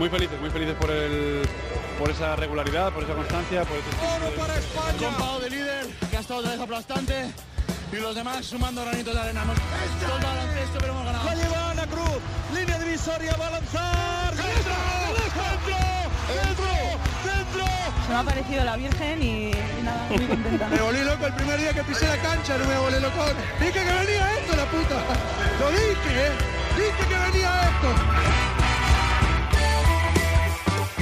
muy felices, muy felices por el por esa regularidad, por esa constancia, por ese Oro para España. Con de líder, que ha estado otra vez aplastante. Y los demás sumando granitos de arena. Hemos todo el baloncesto, pero hemos ganado. La lleva Ana Cruz, línea divisoria, va a lanzar. ¡Dentro! ¡Dentro! ¡Dentro! Se me ha parecido la Virgen y, y nada, muy contenta. Me volví loco el primer día que pisé la cancha, no me volví loco. Dije que venía esto, la puta. Lo dije, ¿eh? Dije que venía esto.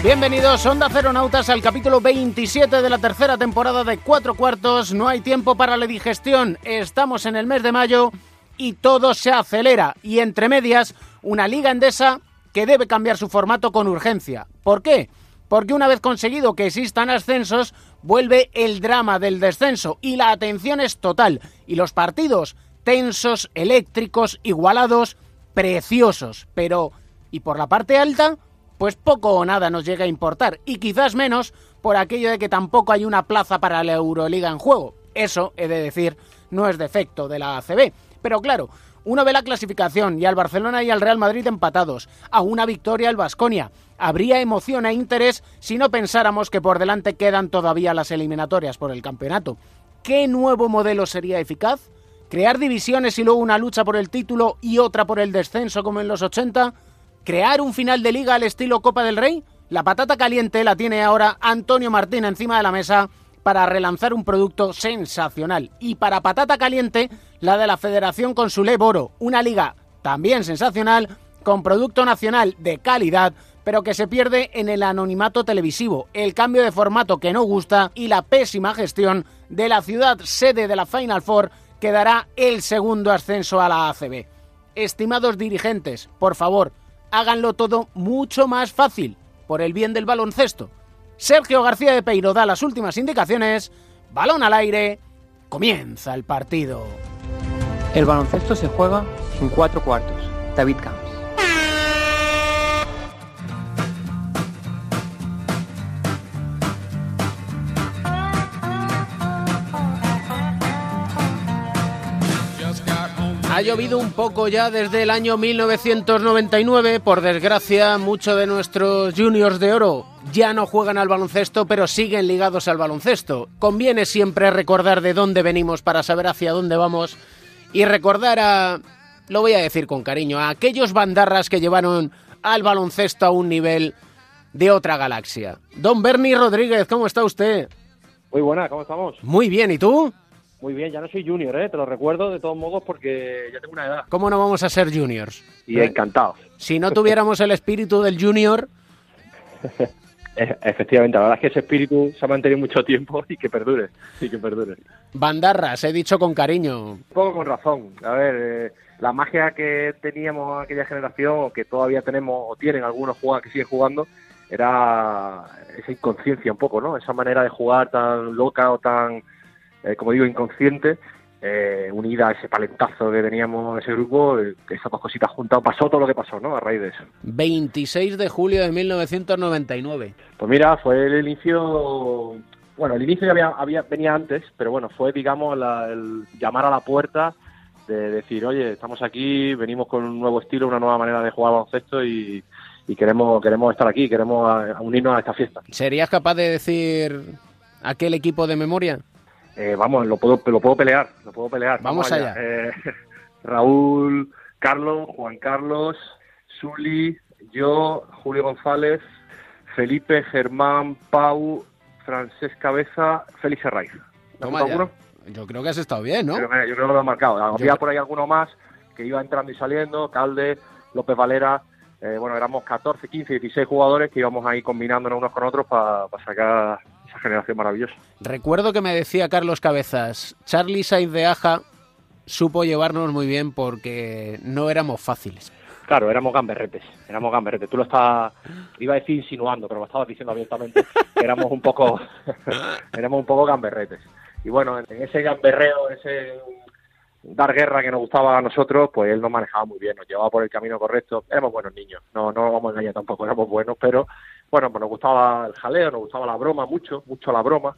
Bienvenidos, Onda Nautas al capítulo 27 de la tercera temporada de Cuatro Cuartos. No hay tiempo para la digestión. Estamos en el mes de mayo y todo se acelera. Y entre medias, una liga endesa que debe cambiar su formato con urgencia. ¿Por qué? Porque una vez conseguido que existan ascensos, vuelve el drama del descenso y la atención es total. Y los partidos tensos, eléctricos, igualados, preciosos. Pero, ¿y por la parte alta? Pues poco o nada nos llega a importar, y quizás menos por aquello de que tampoco hay una plaza para la Euroliga en juego. Eso, he de decir, no es defecto de la ACB. Pero claro, uno ve la clasificación y al Barcelona y al Real Madrid empatados, a una victoria al Basconia. Habría emoción e interés si no pensáramos que por delante quedan todavía las eliminatorias por el campeonato. ¿Qué nuevo modelo sería eficaz? ¿Crear divisiones y luego una lucha por el título y otra por el descenso como en los 80? ¿Crear un final de liga al estilo Copa del Rey? La patata caliente la tiene ahora Antonio Martín encima de la mesa para relanzar un producto sensacional. Y para patata caliente, la de la Federación Consulé Boro, una liga también sensacional, con producto nacional de calidad, pero que se pierde en el anonimato televisivo, el cambio de formato que no gusta y la pésima gestión de la ciudad sede de la Final Four que dará el segundo ascenso a la ACB. Estimados dirigentes, por favor, háganlo todo mucho más fácil, por el bien del baloncesto. Sergio García de Peiro da las últimas indicaciones, balón al aire, comienza el partido. El baloncesto se juega en cuatro cuartos. David Camps. Ha llovido un poco ya desde el año 1999. Por desgracia, muchos de nuestros juniors de oro ya no juegan al baloncesto, pero siguen ligados al baloncesto. Conviene siempre recordar de dónde venimos para saber hacia dónde vamos y recordar a, lo voy a decir con cariño, a aquellos bandarras que llevaron al baloncesto a un nivel de otra galaxia. Don Bernie Rodríguez, ¿cómo está usted? Muy buena, ¿cómo estamos? Muy bien, ¿y tú? Muy bien, ya no soy junior, ¿eh? te lo recuerdo de todos modos porque ya tengo una edad. ¿Cómo no vamos a ser juniors? Y encantado. Si no tuviéramos el espíritu del junior... Efectivamente, la verdad es que ese espíritu se ha mantenido mucho tiempo y que perdure, y que perdure. Bandarras, he dicho con cariño. Un poco con razón. A ver, eh, la magia que teníamos aquella generación, o que todavía tenemos, o tienen algunos jugadores que siguen jugando, era esa inconsciencia un poco, ¿no? Esa manera de jugar tan loca o tan eh, como digo, inconsciente, eh, unida a ese palentazo que teníamos en ese grupo, eh, esas dos cositas juntas, pasó todo lo que pasó, ¿no? A raíz de eso. 26 de julio de 1999. Pues mira, fue el inicio, bueno, el inicio ya había, había venía antes, pero bueno, fue, digamos, el llamar a la puerta de decir, oye, estamos aquí, venimos con un nuevo estilo, una nueva manera de jugar baloncesto y, y queremos, queremos estar aquí, queremos unirnos a esta fiesta. ¿Serías capaz de decir aquel equipo de memoria? Eh, vamos, lo puedo, lo puedo pelear, lo puedo pelear. Vamos, allá. Eh, Raúl, Carlos, Juan Carlos, Zuli, yo, Julio González, Felipe, Germán, Pau, Francés Cabeza, Félix Herraiz. Yo creo que has estado bien, ¿no? Yo, creo que lo he marcado. Había por ahí alguno más que iba entrando y saliendo, Calde, López Valera, eh, bueno, éramos 14, 15, 16 jugadores que íbamos ahí combinándonos unos con otros para sacar esa generación maravillosa. Recuerdo que me decía Carlos Cabezas, Charlie Sainz de Aja supo llevarnos muy bien porque no éramos fáciles. Claro, éramos gamberretes, éramos gamberretes. Tú lo estás, iba a decir insinuando, pero lo estabas diciendo abiertamente, éramos un poco, éramos un poco gamberretes. Y bueno, en ese gamberreo, ese dar guerra que nos gustaba a nosotros, pues él nos manejaba muy bien, nos llevaba por el camino correcto. Éramos buenos niños, no, no vamos a engañar tampoco, éramos buenos, pero bueno, pues nos gustaba el jaleo, nos gustaba la broma mucho, mucho la broma.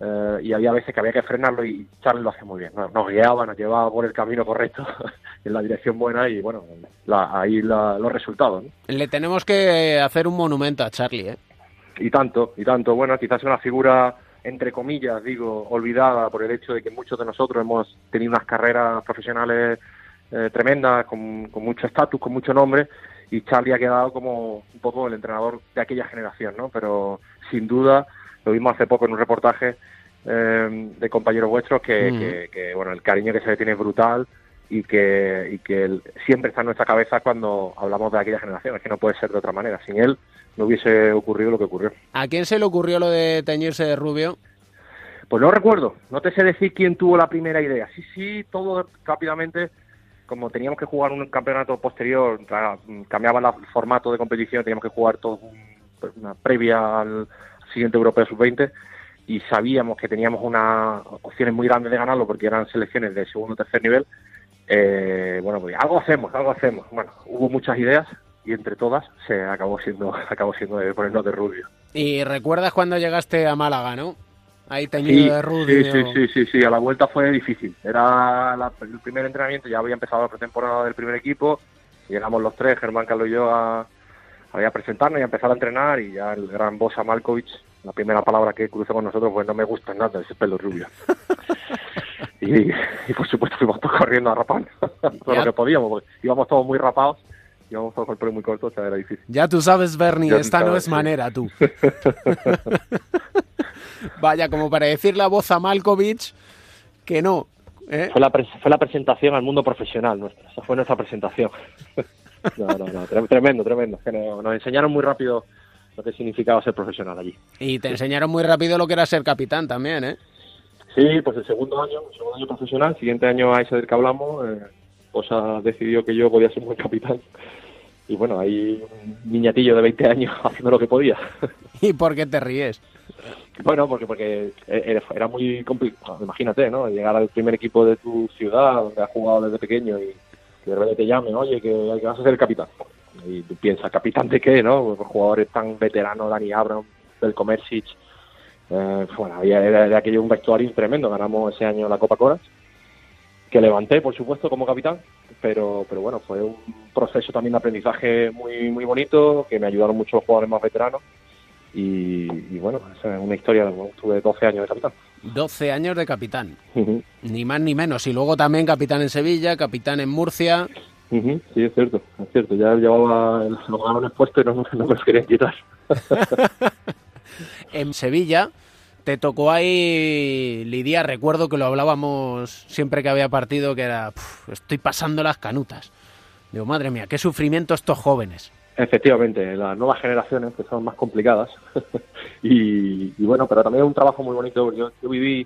eh, y había veces que había que frenarlo y Charlie lo hacía muy bien. Nos, nos guiaba, nos llevaba por el camino correcto, en la dirección buena y bueno, la- ahí la- los resultados. ¿no? Le tenemos que hacer un monumento a Charlie, ¿eh? Y tanto, y tanto. Bueno, quizás una figura, entre comillas, digo, olvidada por el hecho de que muchos de nosotros hemos tenido unas carreras profesionales eh, tremendas, con, con mucho estatus, con mucho nombre, y Charlie ha quedado como un poco el entrenador de aquella generación, ¿no? Pero sin duda, lo vimos hace poco en un reportaje eh, de compañeros vuestros, que, Mm. que- que, bueno, el cariño que se le tiene es brutal y que, y que él siempre está en nuestra cabeza cuando hablamos de aquella generación. Es que no puede ser de otra manera. Sin él no hubiese ocurrido lo que ocurrió. ¿A quién se le ocurrió lo de teñirse de rubio? Pues no recuerdo, no te sé decir quién tuvo la primera idea. Sí, sí, todo rápidamente, como teníamos que jugar un campeonato posterior, cambiaba el formato de competición, teníamos que jugar todo pues, una previa al siguiente Europeo Sub-20 y sabíamos que teníamos unas opciones muy grandes de ganarlo porque eran selecciones de segundo o tercer nivel. Eh, bueno, pues algo hacemos, algo hacemos. Bueno, hubo muchas ideas y entre todas se acabó siendo, acabó siendo de ponernos de rubio. Y recuerdas cuando llegaste a Málaga, ¿no? Ahí teñido de rubio. Sí, sí, sí, sí, sí, a la vuelta fue difícil. Era la- el primer entrenamiento, ya había empezado la pretemporada del primer equipo, llegamos los tres, Germán, Carlos y yo, a, a presentarnos y a empezar a entrenar y ya el gran Bosa Malkovich, la primera palabra que cruzó con nosotros fue no me gusta nada ese pelo rubio. y, y, por supuesto fuimos todos corriendo a rapar todo lo que podíamos, porque íbamos todos muy rapados, íbamos todos con el pelo muy corto, o sea, era difícil. Ya tú sabes, Bernie, Ya esta no es sí. manera, tú. Vaya, como para decir la voz a Malkovich que no. ¿eh? Fue la, pres- fue la presentación al mundo profesional nuestra, esa fue nuestra presentación. no, no, no, tre- tremendo, tremendo. Que nos enseñaron muy rápido lo que significaba ser profesional allí. Y te enseñaron muy rápido lo que era ser capitán también, ¿eh? Sí, pues el segundo año, el segundo año profesional, siguiente año a ese del que hablamos, eh, Bosa decidió que yo podía ser buen capitán. Y bueno, ahí un niñatillo de 20 años haciendo lo que podía. ¿Y por qué te ríes? Bueno, porque porque era, muy complicado, imagínate, ¿no? Llegar al primer equipo de tu ciudad, donde has jugado desde pequeño y que de repente te llamen, oye, que, vas a ser el capitán. Y tú piensas, ¿capitán de qué, no? Pues jugadores tan veteranos, Dani Abram, del Comercic. Eh, bueno, había, era aquello un vestuario tremendo. Ganamos ese año la Copa Coras, que levanté, por supuesto, como capitán. Pero, pero bueno, fue un proceso también de aprendizaje muy, muy bonito, que me ayudaron mucho los jugadores más veteranos. Y, y bueno, esa es una historia, bueno, tuve 12 años de capitán. 12 años de capitán. Ni más ni menos. Y luego también capitán en Sevilla, capitán en Murcia. Sí, es cierto, es cierto. Ya llevaba los galones puestos y no, no me los querían quitar. En Sevilla te tocó ahí lidiar. Recuerdo que lo hablábamos siempre que había partido, que era, "Puf, estoy pasando las canutas. Digo, madre mía, qué sufrimiento estos jóvenes. Efectivamente, las nuevas generaciones que son más complicadas. y, bueno, pero también es un trabajo muy bonito. Yo, yo viví,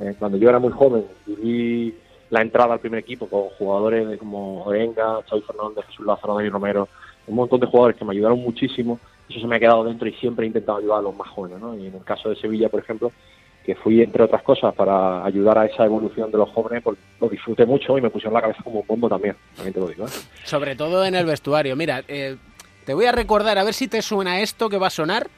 eh, cuando yo era muy joven, viví la entrada al primer equipo con jugadores como Orenga, Xavi Fernández, Jesús Lázaro, David Romero, un montón de jugadores que me ayudaron muchísimo. Eso se me ha quedado dentro y siempre he intentado ayudar a los más jóvenes. ¿no? Y en el caso de Sevilla, por ejemplo, que fui, entre otras cosas, para ayudar a esa evolución de los jóvenes, pues lo disfruté mucho y me pusieron la cabeza como un bombo también, también te lo digo. ¿eh? Sobre todo en el vestuario. Mira, eh, te voy a recordar a ver si te suena esto que va a sonar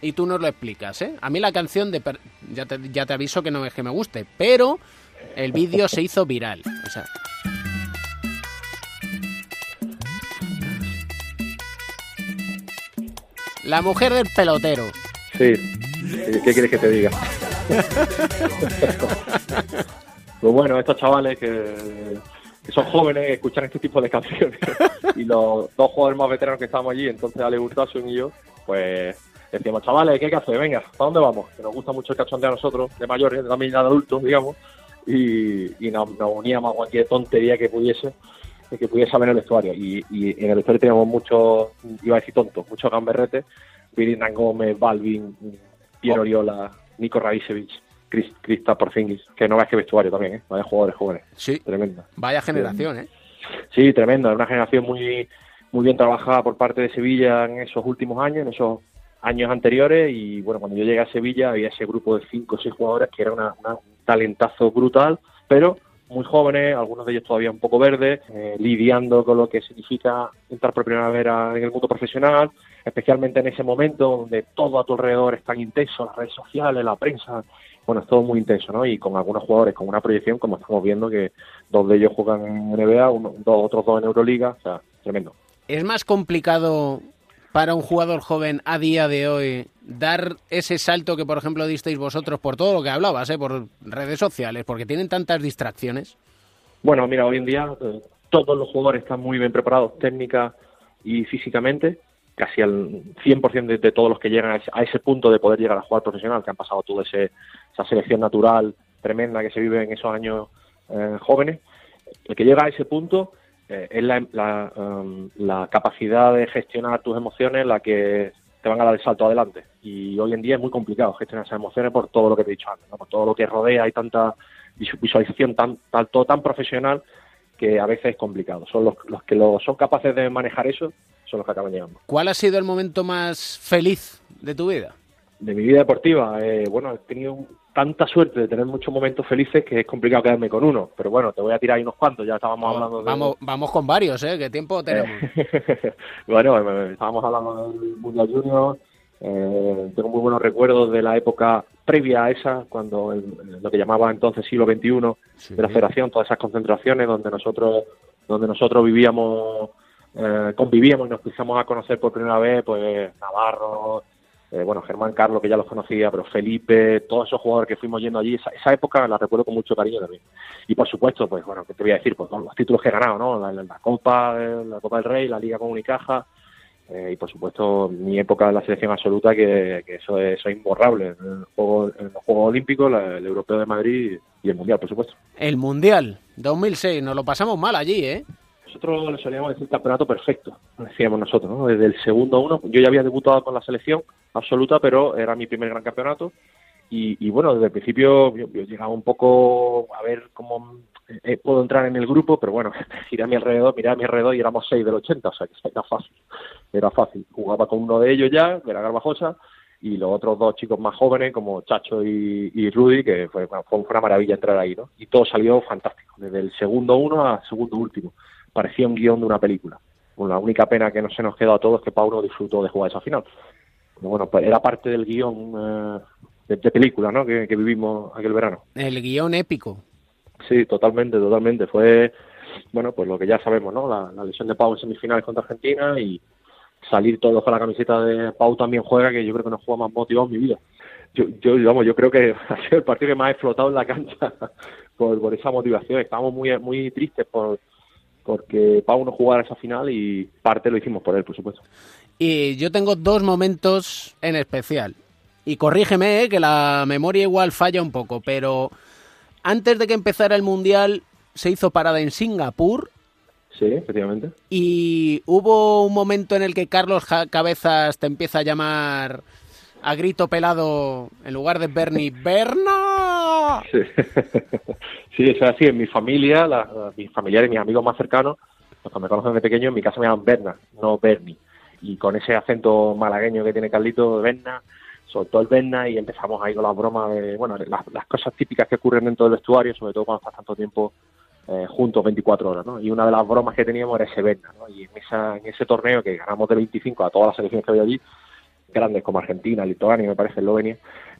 y tú nos lo explicas, ¿eh? A mí la canción de... per- Ya te, ya te aviso que no es que me guste, pero el vídeo se hizo viral. O sea... La mujer del pelotero. Sí. ¿Qué quieres que te diga? pues bueno, estos chavales que, que son jóvenes, escuchan este tipo de canciones y los dos jugadores más veteranos que estábamos allí, entonces Ale Hurtasun y yo, pues decíamos, chavales, ¿qué hay que hacer? Venga, ¿para dónde vamos? Que nos gusta mucho el cachondeo a nosotros, de mayores, de también de adultos, digamos, y, y nos, nos uníamos a cualquier tontería que pudiese que pudiese haber en el vestuario. Y, y en el vestuario teníamos muchos, iba a decir tontos, muchos gamberretes, Virinan Gómez, Balvin, Pierre Oriola, Nico Radicevich, Chris, Krista Porzingis, que no veas que vestuario también, ¿eh? Vaya jugadores jóvenes, Sí. tremenda. Vaya generación, ¿eh? Sí, tremendo, es una generación muy muy bien trabajada por parte de Sevilla en esos últimos años, en esos años anteriores. Y bueno, cuando yo llegué a Sevilla había ese grupo de cinco o seis jugadores que era una, un talentazo brutal, pero muy jóvenes, algunos de ellos todavía un poco verdes, eh, lidiando con lo que significa entrar por primera vez en el mundo profesional, especialmente en ese momento donde todo a tu alrededor es tan intenso, las redes sociales, la prensa, bueno, es todo muy intenso, ¿no? Y con algunos jugadores con una proyección, como estamos viendo, que dos de ellos juegan en NBA, uno, dos, otros dos en Euroliga, o sea, tremendo. ¿Es más complicado para un jugador joven a día de hoy dar ese salto que, por ejemplo, disteis vosotros por todo lo que hablabas, ¿eh? por redes sociales, porque tienen tantas distracciones? Bueno, mira, hoy en día eh, todos los jugadores están muy bien preparados técnica y físicamente, casi al 100% de, de todos los que llegan a ese, punto de poder llegar a jugar profesional, que han pasado toda esa selección natural tremenda que se vive en esos años eh, jóvenes, el que llega a ese punto eh, es la, um, la capacidad de gestionar tus emociones la que te van a dar el salto adelante. Y hoy en día es muy complicado gestionar esas emociones por todo lo que te he dicho antes, por todo lo que rodea, hay tanta visu- visualización, tan, tan, todo tan profesional que a veces es complicado. Son los, los que lo, son capaces de manejar eso, son los que acaban llegando. ¿Cuál ha sido el momento más feliz de tu vida? De mi vida deportiva, eh, bueno, he tenido tanta suerte de tener muchos momentos felices que es complicado quedarme con uno. Pero bueno, te voy a tirar ahí unos cuantos, ya estábamos hablando de... Vamos, vamos con varios, ¿eh? ¿Qué tiempo tenemos? bueno, eh, estábamos hablando del Mundial Junior. eh, tengo muy buenos recuerdos de la época previa a esa, cuando el- lo que llamaba entonces siglo XXI de la Federación, todas esas concentraciones donde nosotros, donde nosotros vivíamos, eh, convivíamos y nos empezamos a conocer por primera vez, pues Navarro, eh, bueno, Germán Carlos, que ya los conocía, pero Felipe, todos esos jugadores que fuimos yendo allí, esa, época la recuerdo con mucho cariño también. Y por supuesto, pues bueno, ¿qué te voy a decir? Pues los títulos que he ganado, ¿no? La, Copa, eh, la Copa del Rey, la Liga con Unicaja, eh, y por supuesto mi época en la selección absoluta, que, eso, es, eso es imborrable. En, el juego- en los Juegos Olímpicos, la- el Europeo de Madrid y el Mundial, por supuesto. El Mundial 2006, nos lo pasamos mal allí, ¿eh? Nosotros le solíamos decir campeonato perfecto, decíamos nosotros, ¿no? Desde el segundo uno, yo ya había debutado con la selección absoluta, pero era mi primer gran campeonato. Y, y bueno, desde el principio yo, llegaba un poco a ver cómo eh, puedo entrar en el grupo, pero bueno, giré a mi alrededor, miré a mi alrededor y éramos seis del 80, o sea que era fácil, era fácil. Jugaba con uno de ellos ya, que era Garbajosa, y los otros dos chicos más jóvenes como Chacho y, y Rudy, que fue, fue una maravilla entrar ahí, ¿no? Y todo salió fantástico, desde el segundo uno al segundo último. Parecía un guion de una película. Bueno, la única pena que no se nos quedó a todos es que Paulo disfrutó de jugar esa final. Pero bueno, pues era parte del guion eh, de, de película, ¿no? Que, que vivimos aquel verano. El guion épico. Sí, totalmente, totalmente. Fue, bueno, pues lo que ya sabemos, ¿no? La, la lesión de Pau en semifinales contra Argentina y salir todos con la camiseta de Pau también juega, que yo creo que no juega más motivado en mi vida. Yo, yo, vamos, yo creo que ha sido el partido que más he flotado en la cancha por, por esa motivación. Estábamos muy, muy tristes por porque Pau no jugara esa final y parte lo hicimos por él, por supuesto. Y yo tengo dos momentos en especial. Y corrígeme, ¿eh? que la memoria igual falla un poco, pero antes de que empezara el Mundial se hizo parada en Singapur Sí, efectivamente. y hubo un momento en el que Carlos Cabezas te empieza a llamar a grito pelado en lugar de Bernie, ¡Berna! Sí, eso es así. En mi familia, mis familiares, mis amigos más cercanos, los que me conocen de pequeño, en mi casa me llaman Berna, no Bernie. Y con ese acento malagueño que tiene Carlito, Berna, soltó el Berna y empezamos ahí con las bromas de, bueno, las, las cosas típicas que ocurren dentro del vestuario, sobre todo cuando estás tanto tiempo eh, juntos 24 horas, ¿no? Y una de las bromas que teníamos era ese Berna, ¿no? Y en, esa, en ese torneo que ganamos de 25 a todas las selecciones que había allí, grandes como Argentina, Lituania, me parece, Eslovenia,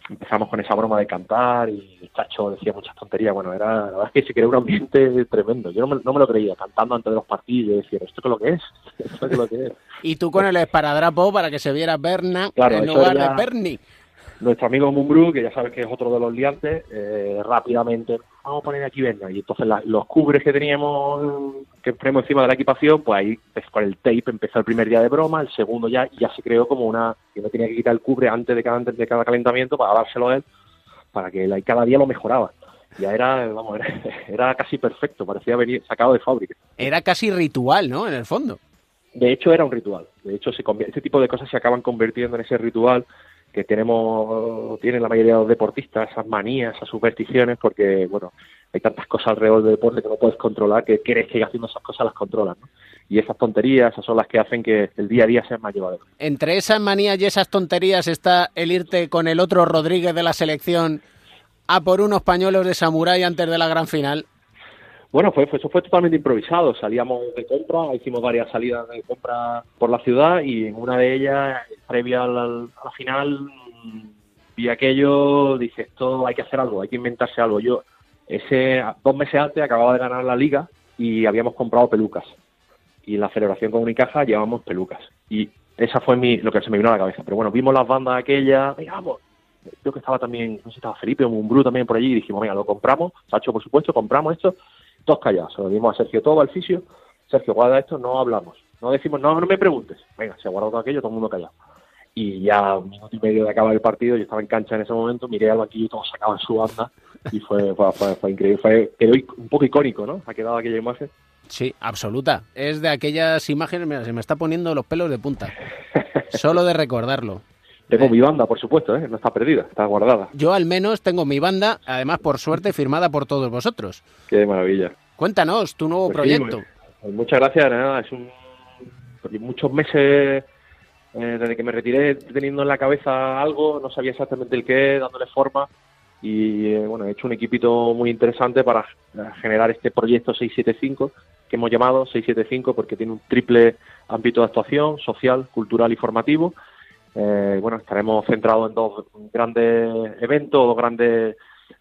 empezamos con esa broma de cantar y el Chacho decía muchas tonterías. Bueno, era, la verdad es que se creó un ambiente tremendo. Yo no me, no me lo creía, cantando antes de los partidos, y ¿esto es lo que es? ¿Esto es lo que es? Y tú con el esparadrapo para que se viera Berna Claro, en lugar de Bernie. Nuestro amigo Mumbrú, que ya sabes que es otro de los liantes, eh, rápidamente, vamos a poner aquí Berna. Y entonces la- los cubres que teníamos, que ponemos encima de la equipación, pues ahí pues, con el tape empezó el primer día de broma, el segundo ya, y ya se creó como una, que no tenía que quitar el cubre antes de cada, antes de cada calentamiento para dárselo a él, para que y cada día lo mejoraba. Ya era, vamos, era, era casi perfecto, parecía venir sacado de fábrica. Era casi ritual, ¿no? En el fondo. De hecho, era un ritual. De hecho, se este tipo de cosas se acaban convirtiendo en ese ritual que tenemos, tienen la mayoría de los deportistas, esas manías, esas supersticiones, porque, bueno, hay tantas cosas alrededor del deporte que no puedes controlar que crees que haciendo esas cosas las controlas, ¿no? Y esas tonterías, esas son las que hacen que el día a día sea más llevadero. Entre esas manías y esas tonterías está el irte con el otro Rodríguez de la selección a por unos pañuelos de samurái antes de la gran final. Bueno, fue- eso fue totalmente improvisado. Salíamos de compra, hicimos varias salidas de compra por la ciudad y en una de ellas, previa al- al- a la final, vi aquello, dije, esto hay que hacer algo, hay que inventarse algo. Yo, ese dos meses antes acababa de ganar la liga y habíamos comprado pelucas. Y en la celebración con Unicaja llevábamos pelucas. Y esa fue mi, lo que se me vino a la cabeza. Pero bueno, vimos las bandas aquellas, vamos. Creo que estaba también, no sé si estaba Felipe o Mumbrú también por allí, y dijimos, venga, lo compramos, Sacho, por supuesto, compramos esto, todos callados. Se lo dimos a Sergio todo al fisio, Sergio, guarda esto, no hablamos. No decimos, no, no me preguntes. Venga, se ha guardado todo aquello, todo el mundo callado. Y ya un minuto y medio de acabar el partido, yo estaba en cancha en ese momento, miré al banquillo y todos sacaban su banda, y fue, fue, fue, fue increíble, fue, quedó un poco icónico, ¿no? Ha quedado aquella imagen. Sí, absoluta. Es de aquellas imágenes, mira, se me está poniendo los pelos de punta. Solo de recordarlo. Tengo mi banda, por supuesto, ¿eh? no está perdida, está guardada. Yo al menos tengo mi banda, además por suerte firmada por todos vosotros. Qué maravilla. Cuéntanos tu nuevo Pues proyecto. pues muchas gracias, nada, es un muchos meses eh, desde que me retiré teniendo en la cabeza algo, no sabía exactamente el qué, dándole forma y eh, bueno, he hecho un equipito muy interesante para eh, generar este proyecto 675 que hemos llamado 675 porque tiene un triple ámbito de actuación, social, cultural y formativo. Eh, bueno, estaremos centrados en dos grandes eventos, dos grandes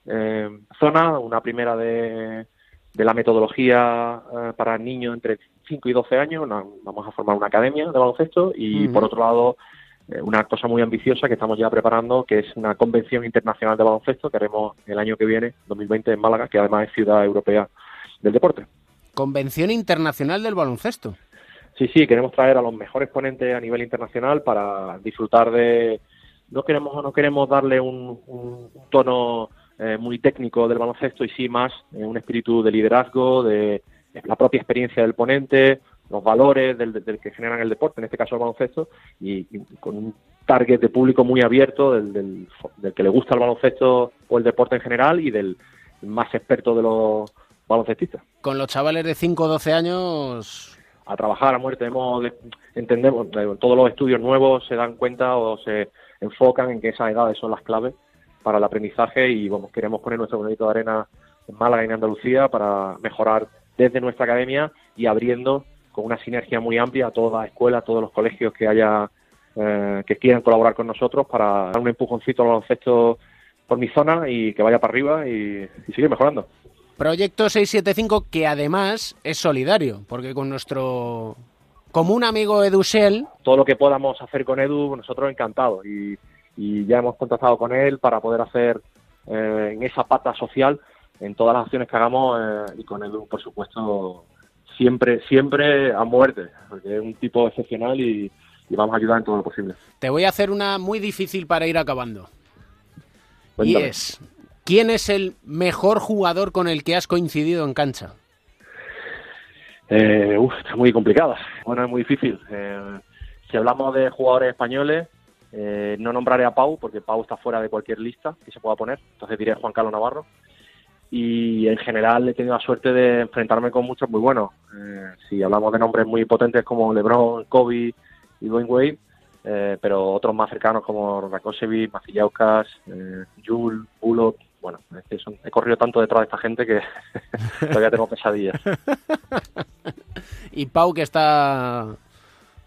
eh, zonas. Una primera de, de la metodología eh, para niños entre 5 y 12 años. Una- vamos a formar una academia de baloncesto y por otro lado eh, una cosa muy ambiciosa que estamos ya preparando, que es una convención internacional de baloncesto que haremos el año que viene, 2020, en Málaga, que además es ciudad europea del deporte. Convención Internacional del Baloncesto. Sí, sí, queremos traer a los mejores ponentes a nivel internacional para disfrutar de. No queremos no queremos darle un, un- tono eh, muy técnico del baloncesto y sí más eh, un espíritu de liderazgo, de la propia experiencia del ponente, los valores del, del que generan el deporte, en este caso el baloncesto, y, y con un target de público muy abierto del, del, del que le gusta el baloncesto o el deporte en general y del más experto de los baloncestistas Con los chavales de 5 o 12 años. A trabajar a muerte. Hemos, entendemos, todos los estudios nuevos se dan cuenta o se enfocan en que esas edades son las claves para el aprendizaje y vamos, queremos poner nuestro granito de arena en Málaga y en Andalucía para mejorar desde nuestra academia y abriendo con una sinergia muy amplia a todas las escuelas, a todos los colegios que haya eh, que quieran colaborar con nosotros para dar un empujoncito al baloncesto por mi zona y que vaya para arriba y, y mejorando. Proyecto 675 que además es solidario, porque con nuestro común amigo Edusel, todo lo que podamos hacer con Edu, nosotros encantados. Y, y ya hemos contactado con él para poder hacer eh, en esa pata social, en todas las acciones que hagamos, eh, y con Edu, por supuesto, siempre, siempre a muerte, porque es un tipo excepcional y, y vamos a ayudar en todo lo posible. te voy a hacer una muy difícil para ir acabando. Y es, ¿quién es el mejor jugador con el que has coincidido en cancha? Eh, uf, está muy complicada. Bueno, es muy difícil. Eh, si hablamos de jugadores españoles, eh, no nombraré a Pau, porque Pau está fuera de cualquier lista que se pueda poner. Entonces diré Juan Carlos Navarro. Y en general he tenido la suerte de enfrentarme con muchos muy buenos. Eh, si hablamos de nombres muy potentes como LeBron, Kobe y Dwayne Wade, eh, pero otros más cercanos como Rakosevic, Macillauskas, eh, Jules, Bullock. Bueno, es que son- he corrido tanto detrás de esta gente que todavía tengo pesadillas. Y Pau que está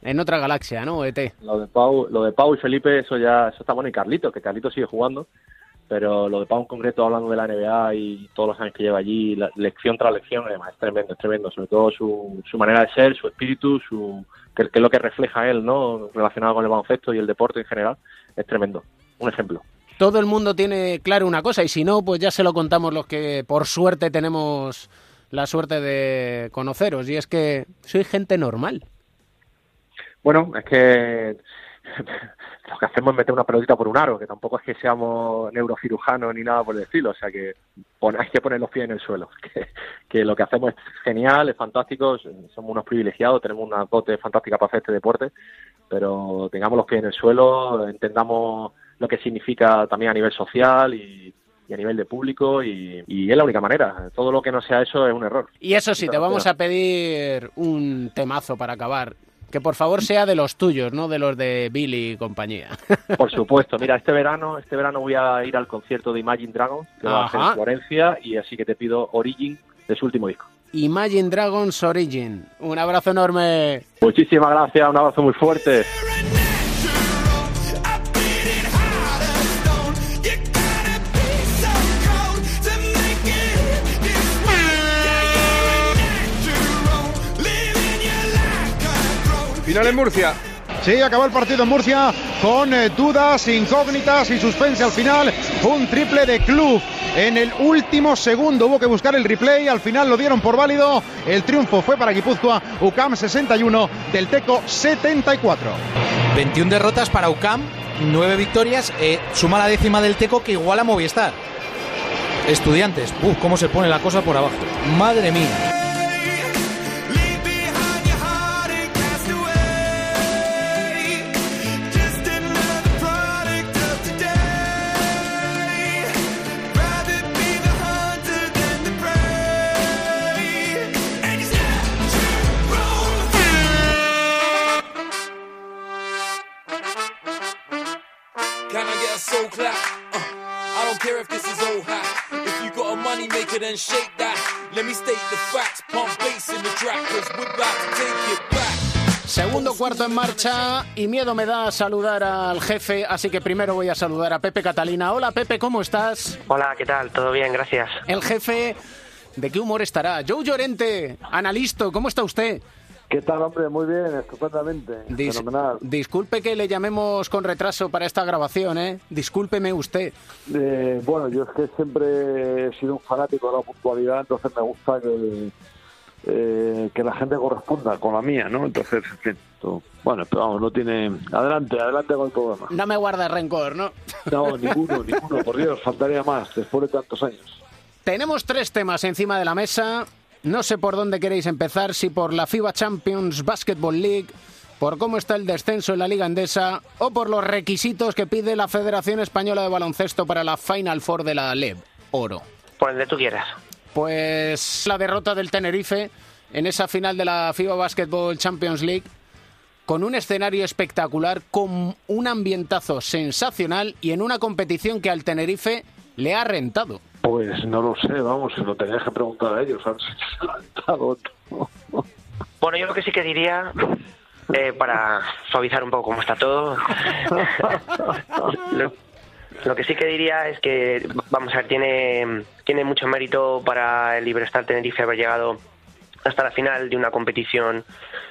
en otra galaxia, ¿no? ET. Lo de Pau, lo de Pau y Felipe, eso ya, eso está bueno. Y Carlito, que Carlito sigue jugando. Pero lo de Pau en concreto, hablando de la NBA y todos los años que lleva allí, la, lección tras lección, además, es tremendo, es tremendo. Sobre todo su, su manera de ser, su espíritu, su que, que es lo que refleja él, ¿no? Relacionado con el baloncesto y el deporte en general, es tremendo. Un ejemplo. Todo el mundo tiene claro una cosa y si no, pues ya se lo contamos los que por suerte tenemos la suerte de conoceros y es que soy gente normal. Bueno, es que lo que hacemos es meter una pelotita por un aro, que tampoco es que seamos neurocirujanos ni nada por el estilo, o sea que hay que poner los pies en el suelo, que, lo que hacemos es genial, es fantástico, somos unos privilegiados, tenemos una dote fantástica para hacer este deporte, pero tengamos los pies en el suelo, entendamos lo que significa también a nivel social y, y a nivel de público y, y es la única manera, todo lo que no sea eso es un error. Y eso sí, te vamos a pedir un temazo para acabar. Que por favor sea de los tuyos, no de los de Billy y compañía. Por supuesto, mira, este verano, este verano voy a ir al concierto de Imagine Dragons, que va a hacer Ajá. en Florencia, y así que te pido Origin de su último disco. Imagine Dragons Origin. Un abrazo enorme. Muchísimas gracias, un abrazo muy fuerte. Final en Murcia. Sí, acabó el partido en Murcia con eh, dudas, incógnitas y suspense al final. Un triple de club. En el último segundo hubo que buscar el replay. Al final lo dieron por válido. El triunfo fue para Guipúzcoa. UCAM 61, del Teco 74. 21 derrotas para UCAM, 9 victorias. eh, suma la décima del Teco que iguala a Movistar. Estudiantes, uf, cómo se pone la cosa por abajo. Madre mía. Clap? Uh, I don't care if this is old hat. If you got a money maker, then shake that. Let me state the facts. Pump bass in the track, cause we're about to take it back. Segundo cuarto en marcha y miedo me da saludar al jefe, así que primero voy a saludar a Pepe Catalina. Hola Pepe, ¿cómo estás? Hola, ¿qué tal? ¿Todo bien? Gracias. El jefe, ¿de qué humor estará? Joe Llorente, analista, ¿cómo está usted? ¿Qué tal, hombre? Muy bien, estupendamente. Dis- Fenomenal. Disculpe que le llamemos con retraso para esta grabación, ¿eh? Discúlpeme usted. Eh, bueno, yo es que siempre he sido un fanático de la puntualidad, entonces me gusta que, eh, que la gente corresponda con la mía, ¿no? Entonces, en fin, bueno, pero vamos, no tiene... Adelante, adelante con el programa. No me guarda rencor, ¿no? No, ninguno, ninguno, por Dios, faltaría más, después de tantos años. Tenemos tres temas encima de la mesa. No sé por dónde queréis empezar, si por la FIBA Champions Basketball League, por cómo está el descenso en la Liga Endesa o por los requisitos que pide la Federación Española de Baloncesto para la Final Four de la LEB. Oro. Por el de tú quieras. Pues la derrota del Tenerife en esa final de la FIBA Basketball Champions League con un escenario espectacular, con un ambientazo sensacional y en una competición que al Tenerife le ha rentado. Pues no lo sé, vamos, se lo tenías que preguntar a ellos, han saltado. Bueno, yo lo que sí que diría, eh, para suavizar un poco cómo está todo, lo, lo que sí que diría es que, vamos a ver, tiene, tiene mucho mérito para el Liberstar Tenerife haber llegado hasta la final de una competición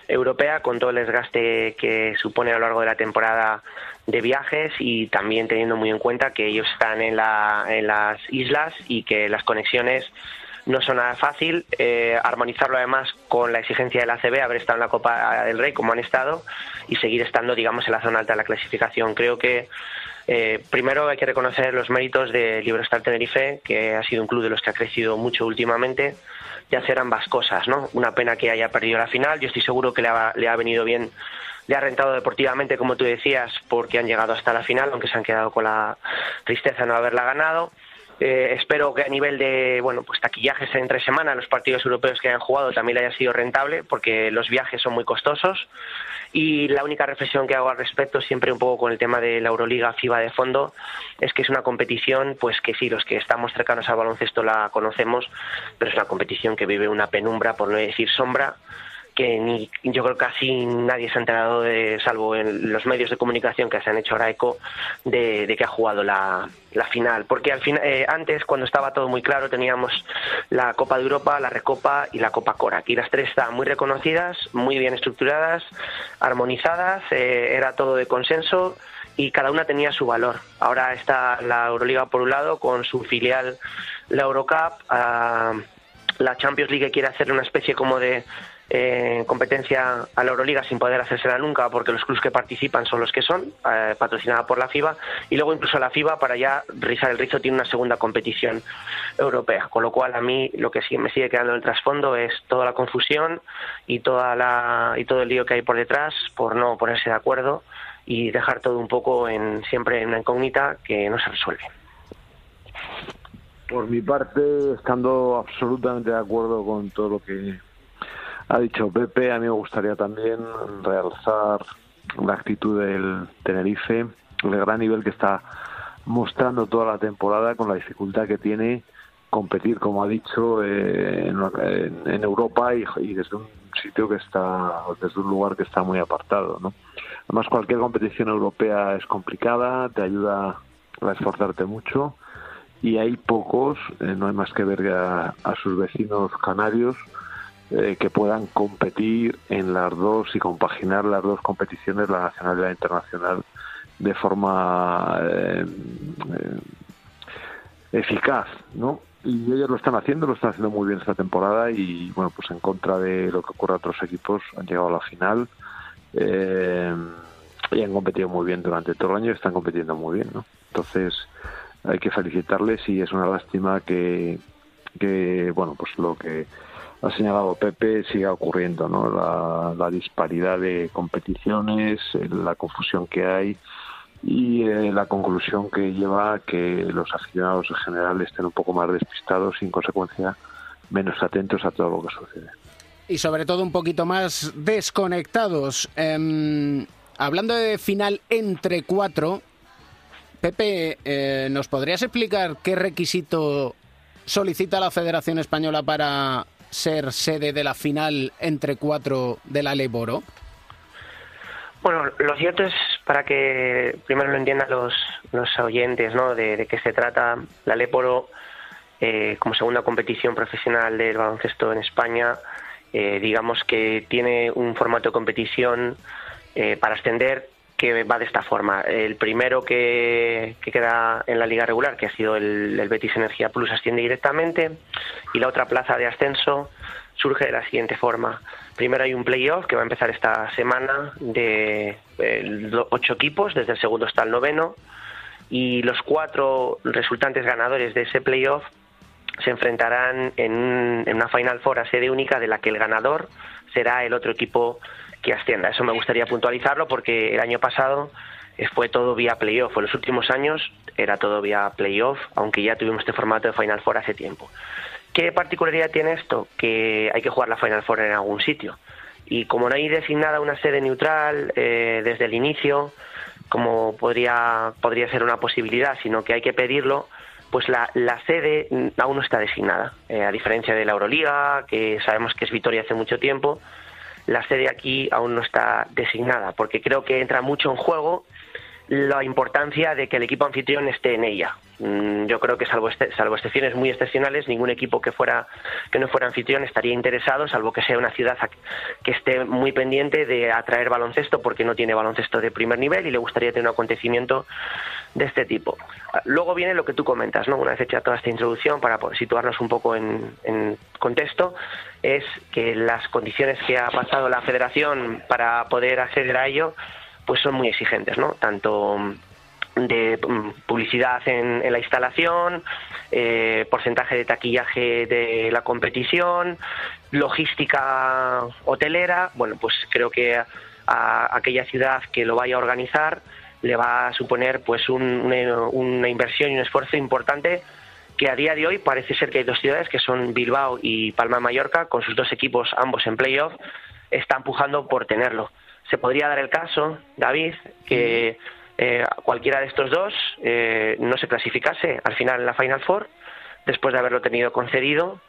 europea con todo el desgaste que supone a lo largo de la temporada de viajes y también teniendo muy en cuenta que ellos están en, la, en las islas y que las conexiones no son nada fácil. Eh, armonizarlo además con la exigencia del ACB, haber estado en la Copa del Rey como han estado y seguir estando, digamos, en la zona alta de la clasificación. Creo que eh, primero hay que reconocer los méritos de Liberostar Tenerife, que ha sido un club de los que ha crecido mucho últimamente, y hacer ambas cosas, ¿no? Una pena que haya perdido la final, yo estoy seguro que le ha, le ha venido bien, le ha rentado deportivamente, como tú decías, porque han llegado hasta la final, aunque se han quedado con la tristeza de no haberla ganado. Eh, espero que a nivel de bueno pues taquillajes entre semana los partidos europeos que hayan jugado también haya sido rentable porque los viajes son muy costosos. Y la única reflexión que hago al respecto siempre un poco con el tema de la Euroliga FIBA de fondo es que es una competición pues que sí los que estamos cercanos al baloncesto la conocemos pero es una competición que vive una penumbra por no decir sombra que ni yo creo que casi nadie se ha enterado de, salvo en los medios de comunicación que se han hecho ahora eco de, que ha jugado la, la final porque al final eh, antes cuando estaba todo muy claro teníamos la Copa de Europa la Recopa y la Copa Cora aquí las tres estaban muy reconocidas muy bien estructuradas armonizadas eh, era todo de consenso y cada una tenía su valor. Ahora está la Euroliga por un lado con su filial la Eurocup, ah, la Champions League quiere hacer una especie como de eh, competencia a la Euroliga sin poder hacérsela nunca porque los clubes que participan son los que son, eh, patrocinada por la FIBA, y luego incluso la FIBA para ya rizar el rizo tiene una segunda competición europea, con lo cual a mí lo que sí me sigue quedando en el trasfondo es toda la confusión y toda la y todo el lío que hay por detrás por no ponerse de acuerdo y dejar todo un poco en siempre en una incógnita que no se resuelve. Por mi parte, estando absolutamente de acuerdo con todo lo que ha dicho Pepe, a mí me gustaría también realzar la actitud del Tenerife, el gran nivel que está mostrando toda la temporada con la dificultad que tiene competir, como ha dicho, eh, en, Europa y, y desde un sitio que está, desde un lugar que está muy apartado, ¿no? Además, cualquier competición europea es complicada, te ayuda a esforzarte mucho y hay pocos, eh, no hay más que ver a, a sus vecinos canarios, eh, que puedan competir en las dos y compaginar las dos competiciones, la nacional y la internacional, de forma eh, eh, eficaz, ¿no? Y ellos lo están haciendo, lo están haciendo muy bien esta temporada y, bueno, pues en contra de lo que ocurre a otros equipos, han llegado a la final eh, y han competido muy bien durante todo el año y están compitiendo muy bien, ¿no? Entonces, hay que felicitarles y es una lástima que, que bueno, pues lo que ha señalado Pepe siga ocurriendo, ¿no? La, disparidad de competiciones, la confusión que hay y eh, la conclusión que lleva a que los aficionados en general estén un poco más despistados y en consecuencia menos atentos a todo lo que sucede. Y sobre todo un poquito más desconectados. Em, hablando de final entre cuatro, Pepe, eh, ¿nos podrías explicar qué requisito solicita la Federación Española para ser sede de la final entre cuatro de la Leboro? Bueno, lo cierto es, para que primero lo entiendan los, los oyentes, ¿no? De, de qué se trata, la Leporo, eh, como segunda competición profesional del baloncesto en España, eh, digamos que tiene un formato de competición eh, para ascender que va de esta forma. El primero que, que queda en la liga regular, que ha sido el, Betis Energía Plus, asciende directamente, y la otra plaza de ascenso surge de la siguiente forma. Primero hay un playoff que va a empezar esta semana de eh, ocho equipos, desde el segundo hasta el noveno, y los cuatro resultantes ganadores de ese playoff se enfrentarán en, en una Final Four a sede única de la que el ganador será el otro equipo que ascienda. Eso me gustaría puntualizarlo porque el año pasado eh, fue todo vía playoff. En los últimos años era todo vía playoff, aunque ya tuvimos este formato de Final Four hace tiempo. ¿Qué particularidad tiene esto? Que hay que jugar la Final Four en algún sitio. Y como no hay designada una sede neutral eh, desde el inicio, como podría, podría ser una posibilidad, sino que hay que pedirlo, pues la, la sede aún no está designada. Eh, a diferencia de la Euroliga, que sabemos que es Vitoria hace mucho tiempo, la sede aquí aún no está designada, porque creo que entra mucho en juego la importancia de que el equipo anfitrión esté en ella. Mm, Yo creo que salvo, este- salvo excepciones muy excepcionales, ningún equipo que fuera que no fuera anfitrión estaría interesado, salvo que sea una ciudad que esté muy pendiente de atraer baloncesto porque no tiene baloncesto de primer nivel y le gustaría tener un acontecimiento de este tipo. Ah, Luego viene lo que tú comentas, ¿no? Una vez hecha toda esta introducción para situarnos un poco en, en contexto, es que las condiciones que ha pasado la Federación para poder acceder a ello, pues son muy exigentes, ¿no? Tanto de mm, publicidad en, en la instalación, eh, porcentaje de taquillaje de la competición, logística hotelera. Bueno, pues creo que a, aquella ciudad que lo vaya a organizar le va a suponer pues un- una, una inversión y un esfuerzo importante que a día de hoy parece ser que hay dos ciudades que son Bilbao y Palma Mallorca con sus dos equipos ambos en playoff están empujando por tenerlo. Se podría dar el caso, David, que eh, cualquiera de estos dos eh, no se clasificase al final en la Final Four después de haberlo tenido concedido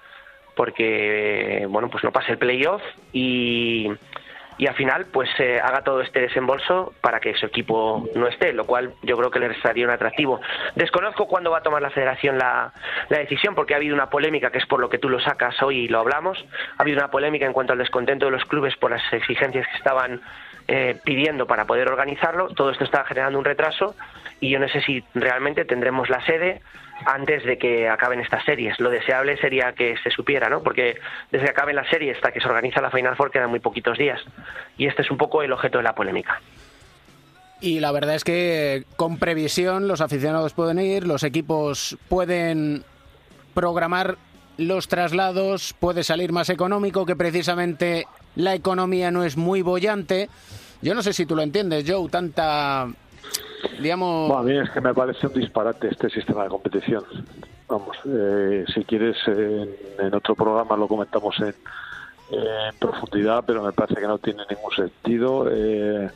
porque bueno pues no pase el playoff y, y al final pues eh, haga todo este desembolso para que su equipo no esté, lo cual yo creo que le restaría un atractivo. Desconozco cuándo va a tomar la federación la, la decisión porque ha habido una polémica, que es por lo que tú lo sacas hoy y lo hablamos, ha habido una polémica en cuanto al descontento de los clubes por las exigencias que estaban eh, pidiendo para poder organizarlo, todo esto está generando un retraso y yo no sé si realmente tendremos la sede antes de que acaben estas series. Lo deseable sería que se supiera, ¿no? Porque desde que acaben las series hasta que se organiza la Final Four quedan muy poquitos días. Y este es un poco el objeto de la polémica. Y la verdad es que con previsión los aficionados pueden ir, los equipos pueden programar los traslados, puede salir más económico, que precisamente la economía no es muy bollante. Yo no sé si tú lo entiendes, Joe, tanta, digamos... Bueno, a mí es que me parece un disparate este sistema de competición. Vamos, eh, si quieres, en, otro programa lo comentamos en, profundidad, pero me parece que no tiene ningún sentido. Eh,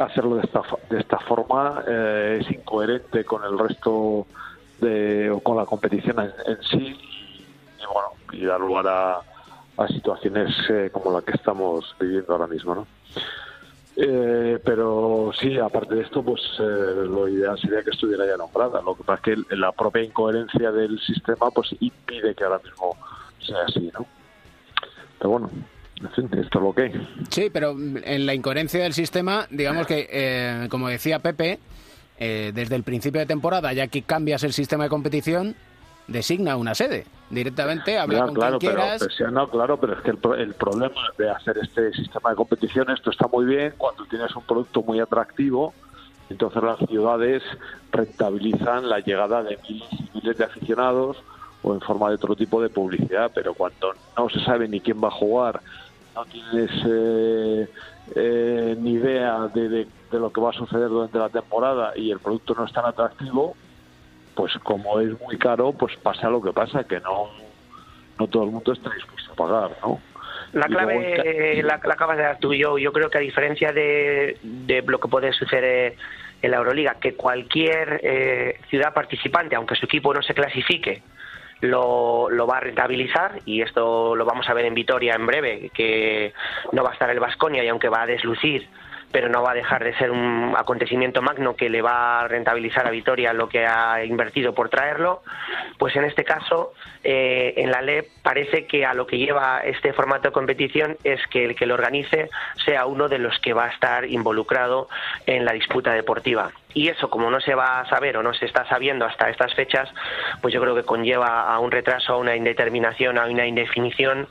hacerlo de esta, de esta forma eh, es incoherente con el resto de, o con la competición en, en sí y bueno, y da lugar a, a situaciones eh, como la que estamos viviendo ahora mismo, ¿no? Eh, pero sí, aparte de esto, pues eh, lo ideal sería que estuviera ya nombrada. Lo que pasa es que la propia incoherencia del sistema pues impide que ahora mismo sea así, ¿no? pero bueno, en fin, esto es lo que hay. Sí, pero en la incoherencia del sistema, digamos que, eh, como decía Pepe, eh, desde el principio de temporada, ya que cambias el sistema de competición, designa una sede. Directamente habla Ya, con claro, quien pero, quieras. pero sí, no, claro, pero es que el, el problema de hacer este sistema de competición, esto está muy bien cuando tienes un producto muy atractivo, entonces las ciudades rentabilizan la llegada de miles y miles de aficionados o en forma de otro tipo de publicidad, pero cuando no se sabe ni quién va a jugar, no tienes eh, eh, ni idea de, de- de lo que va a suceder durante la temporada y el producto no es tan atractivo, pues como es muy caro, pues pasa lo que pasa, que no, no todo el mundo está dispuesto a pagar, ¿no? La clave la, la acabas de dar tú y yo. Yo creo que a diferencia de, de lo que puede suceder en la Euroliga, que cualquier eh, ciudad participante, aunque su equipo no se clasifique, lo, lo va a rentabilizar y esto lo vamos a ver en Vitoria en breve, que no va a estar el Vasconia y aunque va a deslucir, pero no va a dejar de ser un acontecimiento magno que le va a rentabilizar a Vitoria lo que ha invertido por traerlo, pues en este caso eh, en la LEP parece que a lo que lleva este formato de competición es que el que lo organice sea uno de los que va a estar involucrado en la disputa deportiva. Y eso, como no se va a saber o no se está sabiendo hasta estas fechas, pues yo creo que conlleva a un retraso, a una indeterminación, a una indefinición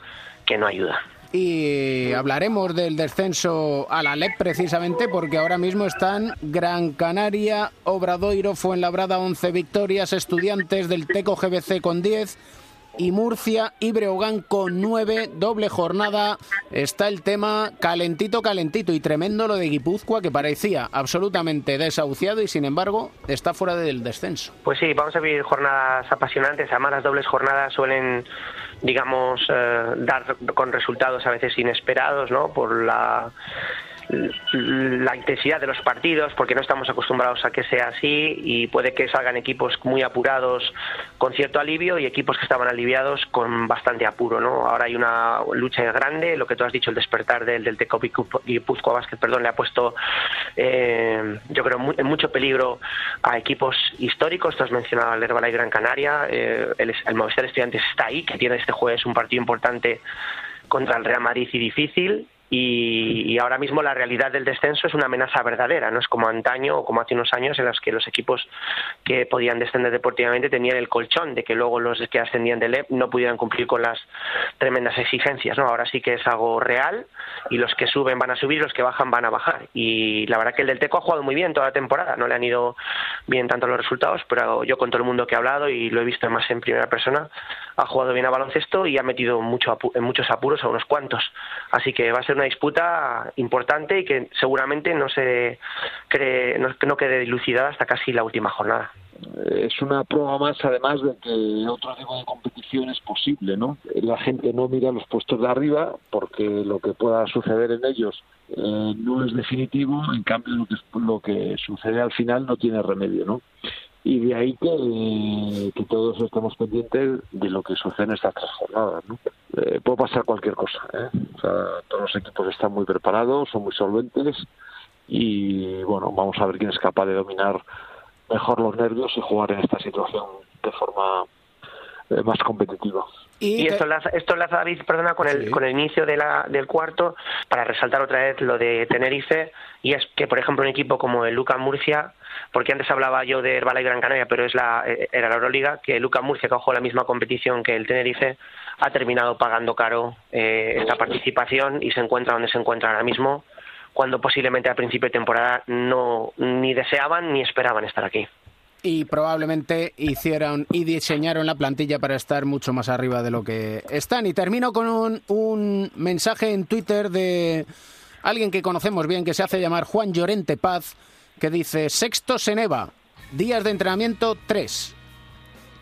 que no ayuda. Y hablaremos del descenso a la LEP precisamente porque ahora mismo están Gran Canaria, Obradoiro, Fuenlabrada 11 victorias, Estudiantes del Teco GBC con 10 y Murcia y Breogán con 9, doble jornada. Está el tema calentito, calentito y tremendo lo de Guipúzcoa que parecía absolutamente desahuciado y sin embargo está fuera del descenso. Pues sí, vamos a vivir jornadas apasionantes. Además, las dobles jornadas suelen, digamos, eh, dar con resultados a veces inesperados, ¿no? Por la la intensidad de los partidos, porque no estamos acostumbrados a que sea así y puede que salgan equipos muy apurados con cierto alivio y equipos que estaban aliviados con bastante apuro, ¿no? Ahora hay una lucha grande, lo que tú has dicho, el despertar del, del Teco Guipúzcoa Basket, perdón, le ha puesto, eh, yo creo, en mucho peligro a equipos históricos, tú has mencionado al Herbalife Gran Canaria, eh, el, el Movistar Estudiantes está ahí, que tiene este jueves un partido importante contra el Real Madrid y difícil. Y, y ahora mismo la realidad del descenso es una amenaza verdadera, no es como antaño o como hace unos años en los que los equipos que podían descender deportivamente tenían el colchón de que luego los que ascendían del EP no pudieran cumplir con las tremendas exigencias. ¿no? Ahora sí que es algo real y los que suben van a subir los que bajan van a bajar. Y la verdad que el del Teco ha jugado muy bien toda la temporada, no le han ido bien tanto los resultados, pero yo con todo el mundo que he hablado y lo he visto más en primera persona, ha jugado bien a baloncesto y ha metido mucho en muchos apuros a unos cuantos. Así que va a ser una disputa importante y que seguramente no se cree, no, quede dilucidada hasta casi la última jornada. es una prueba más además de que otro tipo de competición es posible, ¿no? La gente no mira los puestos de arriba porque lo que pueda suceder en ellos eh, no es definitivo, en cambio lo que, lo que sucede al final no tiene remedio, ¿no? Y de ahí que, que todos estemos pendientes de lo que sucede en estas tres jornadas, ¿no? Eh, puede pasar cualquier cosa, ¿eh? O sea, todos los equipos están muy preparados, son muy solventes y, bueno, vamos a ver quién es capaz de dominar mejor los nervios y jugar en esta situación de forma eh, más competitiva. Y, esto, enlaza, esto enlaza, David, perdona, con el, con el inicio de la, del cuarto, para resaltar otra vez lo de Tenerife, y es que, por ejemplo, un equipo como el Luca Murcia, porque antes hablaba yo de Herbalife Gran Canaria, pero es la, eh, era la Euroliga, que Luca Murcia, que jugó la misma competición que el Tenerife, ha terminado pagando caro eh, esta participación y se encuentra donde se encuentra ahora mismo, cuando posiblemente a principio de temporada no ni deseaban ni esperaban estar aquí y probablemente hicieron y diseñaron la plantilla para estar mucho más arriba de lo que están. Y termino con un, un, mensaje en Twitter de alguien que conocemos bien, que se hace llamar Juan Llorente Paz, que dice, sexto Seneva, días de entrenamiento 3.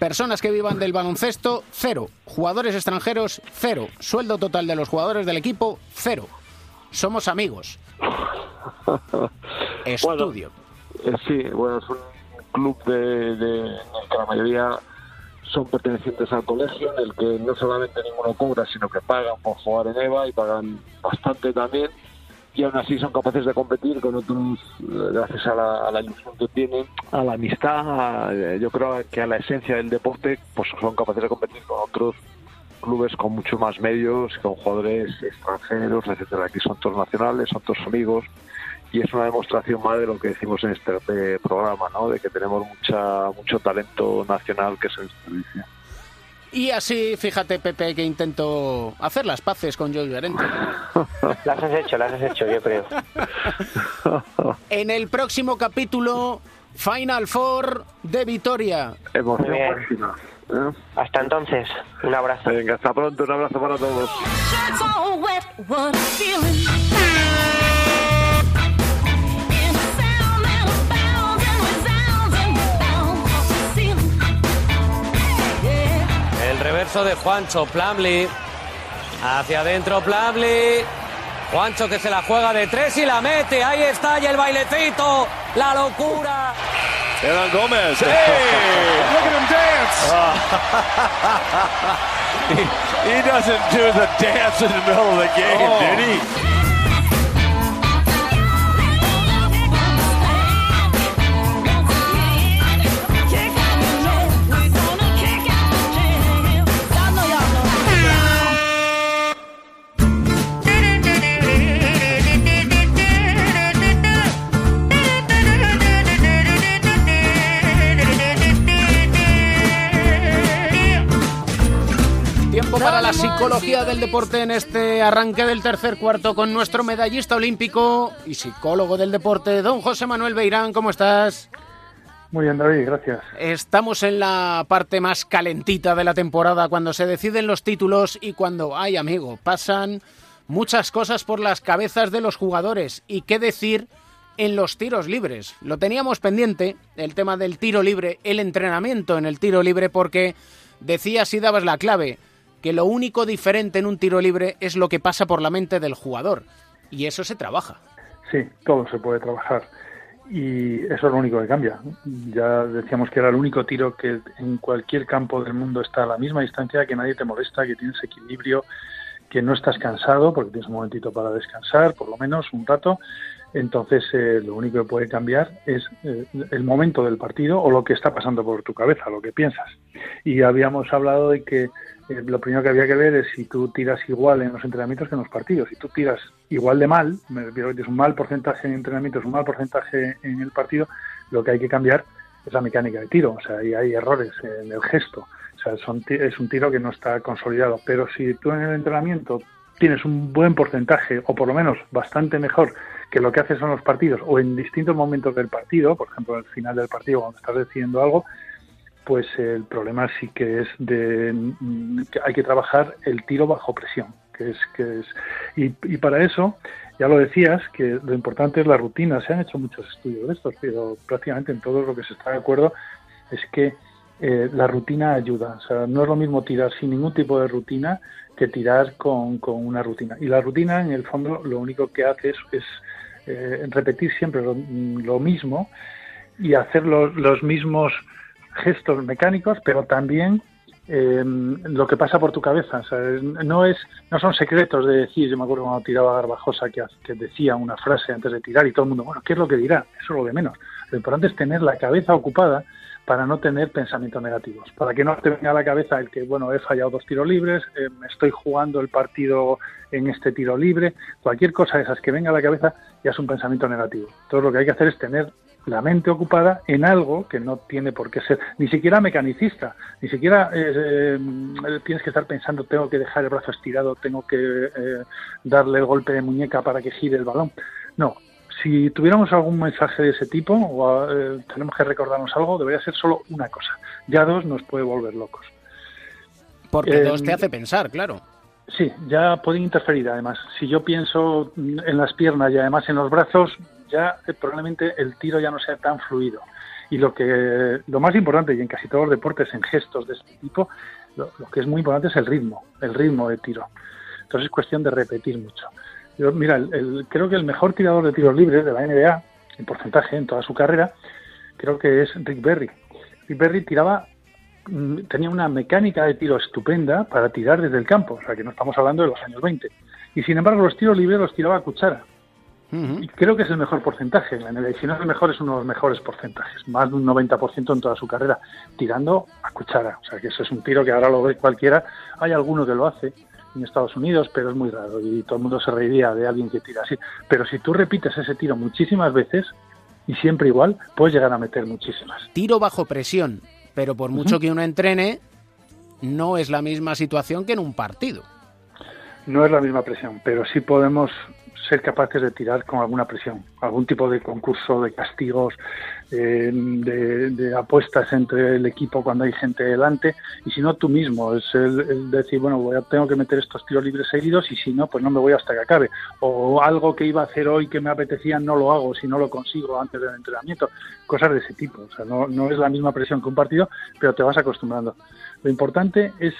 Personas que vivan del baloncesto, cero. Jugadores extranjeros, cero. Sueldo total de los jugadores del equipo, cero. Somos amigos. Estudio. Bueno, eh, sí, bueno, es un club de, de, en el que la mayoría son pertenecientes al colegio, en el que no solamente ninguno cobra, sino que pagan por jugar en EVA y pagan bastante también, y aún así son capaces de competir con otros, gracias a la, a ilusión que tienen, a la amistad, a, yo creo que a la esencia del deporte, pues son capaces de competir con otros clubes con mucho más medios, con jugadores extranjeros, etcétera. Aquí son todos nacionales, son todos amigos y es una demostración más de lo que decimos en este eh, programa, ¿no? De que tenemos mucha mucho talento nacional que se desperdicia. Y así, fíjate, Pepe, que intento hacer las paces con Joel Llorente. Las has hecho, las has hecho, yo creo. En el próximo capítulo, Final Four de Vitoria. Emoción máxima. ¿eh? Hasta entonces, un abrazo. Venga, hasta pronto, un abrazo para todos. Reverso de Juancho, Plumlee. Hacia adentro, Plumlee. Juancho que se la juega de tres y la mete. Ahí está, y el bailecito. La locura. Eran Gómez. Hey, look at him dance. he, he doesn't do the dance in the middle of the game, did he? La psicología del deporte en este arranque del tercer cuarto con nuestro medallista olímpico y psicólogo del deporte, don José Manuel Beirán. ¿Cómo estás? Muy bien, David, gracias. Estamos en la parte más calentita de la temporada, cuando se deciden los títulos y cuando, ay amigo, pasan muchas cosas por las cabezas de los jugadores. ¿Y qué decir en los tiros libres? Lo teníamos pendiente, el tema del tiro libre, el entrenamiento en el tiro libre, porque decías y dabas la clave, que lo único diferente en un tiro libre es lo que pasa por la mente del jugador. Y eso se trabaja. Sí, todo se puede trabajar. Y eso es lo único que cambia. Ya decíamos que era el único tiro que en cualquier campo del mundo está a la misma distancia, que nadie te molesta, que tienes equilibrio, que no estás cansado, porque tienes un momentito para descansar, por lo menos un rato. Entonces, eh, lo único que puede cambiar es eh, el momento del partido o lo que está pasando por tu cabeza, lo que piensas. Y habíamos hablado de que lo primero que había que ver es si tú tiras igual en los entrenamientos que en los partidos. Si tú tiras igual de mal, me refiero que tienes un mal porcentaje en entrenamientos, un mal porcentaje en el partido, lo que hay que cambiar es la mecánica de tiro. O sea, y hay errores en el gesto. O sea, son es un tiro que no está consolidado. Pero si tú en el entrenamiento tienes un buen porcentaje, o por lo menos bastante mejor que lo que haces en los partidos, o en distintos momentos del partido, por ejemplo, al final del partido, cuando estás decidiendo algo, pues el problema sí que es de que hay que trabajar el tiro bajo presión, que es que es y, y para eso ya lo decías que lo importante es la rutina. Se han hecho muchos estudios de estos, pero prácticamente en todo lo que se está de acuerdo es que eh, la rutina ayuda. O sea, no es lo mismo tirar sin ningún tipo de rutina que tirar con, con una rutina. Y la rutina, en el fondo, lo único que hace es, es eh, repetir siempre lo, lo mismo y hacer los, los mismos gestos mecánicos, pero también eh, lo que pasa por tu cabeza. No es, no son secretos de decir. Yo me acuerdo cuando tiraba Garbajosa que, que decía una frase antes de tirar y todo el mundo, bueno, ¿qué es lo que dirá? Eso es lo de menos. Lo importante es tener la cabeza ocupada para no tener pensamientos negativos, para que no te venga a la cabeza el que, bueno, he fallado dos tiros libres, eh, me estoy jugando el partido en este tiro libre, cualquier cosa de esas que venga a la cabeza ya es un pensamiento negativo. Entonces lo que hay que hacer es tener la mente ocupada en algo que no tiene por qué ser ni siquiera mecanicista, ni siquiera eh, eh, tienes que estar pensando tengo que dejar el brazo estirado, tengo que eh, darle el golpe de muñeca para que gire el balón. No, si tuviéramos algún mensaje de ese tipo o tenemos que recordarnos algo, debería ser solo una cosa. Ya dos nos puede volver locos. Porque dos te hace pensar, claro. Sí, ya pueden interferir además. Si yo pienso en las piernas y además en los brazos, ya eh, probablemente el tiro ya no sea tan fluido. Y lo que lo más importante, y en casi todos los deportes, en gestos de este tipo, lo, que es muy importante es el ritmo, el ritmo de tiro. Entonces es cuestión de repetir mucho. Yo, mira, el, el- creo que el mejor tirador de tiros libres de la NBA, en porcentaje en toda su carrera, creo que es Rick Berry. Rick Berry tiraba, mm, tenía una mecánica de tiro estupenda para tirar desde el campo, o sea que no estamos hablando de los años 20. Y sin embargo los tiros libres los tiraba a cuchara. Y creo que es el mejor porcentaje. En el- Si no es el mejor, es uno de los mejores porcentajes. Más de un 90% en toda su carrera, tirando a cuchara. O sea, que eso es un tiro que ahora lo ve cualquiera. Hay alguno que lo hace en Estados Unidos, pero es muy raro y todo el mundo se reiría de alguien que tira así. Pero si tú repites ese tiro muchísimas veces y siempre igual, puedes llegar a meter muchísimas. Tiro bajo presión, pero por mucho que uno entrene, no es la misma situación que en un partido. No es la misma presión, pero sí podemos ser capaces de tirar con alguna presión, algún tipo de concurso, de castigos, eh, de, apuestas entre el equipo cuando hay gente delante, y si no tú mismo, es el, el decir, bueno, voy a- tengo que meter estos tiros libres seguidos y si no, pues no me voy hasta que acabe. O algo que iba a hacer hoy que me apetecía, no lo hago si no lo consigo antes del entrenamiento. Cosas de ese tipo. O sea, no, no es la misma presión que un partido, pero te vas acostumbrando. Lo importante es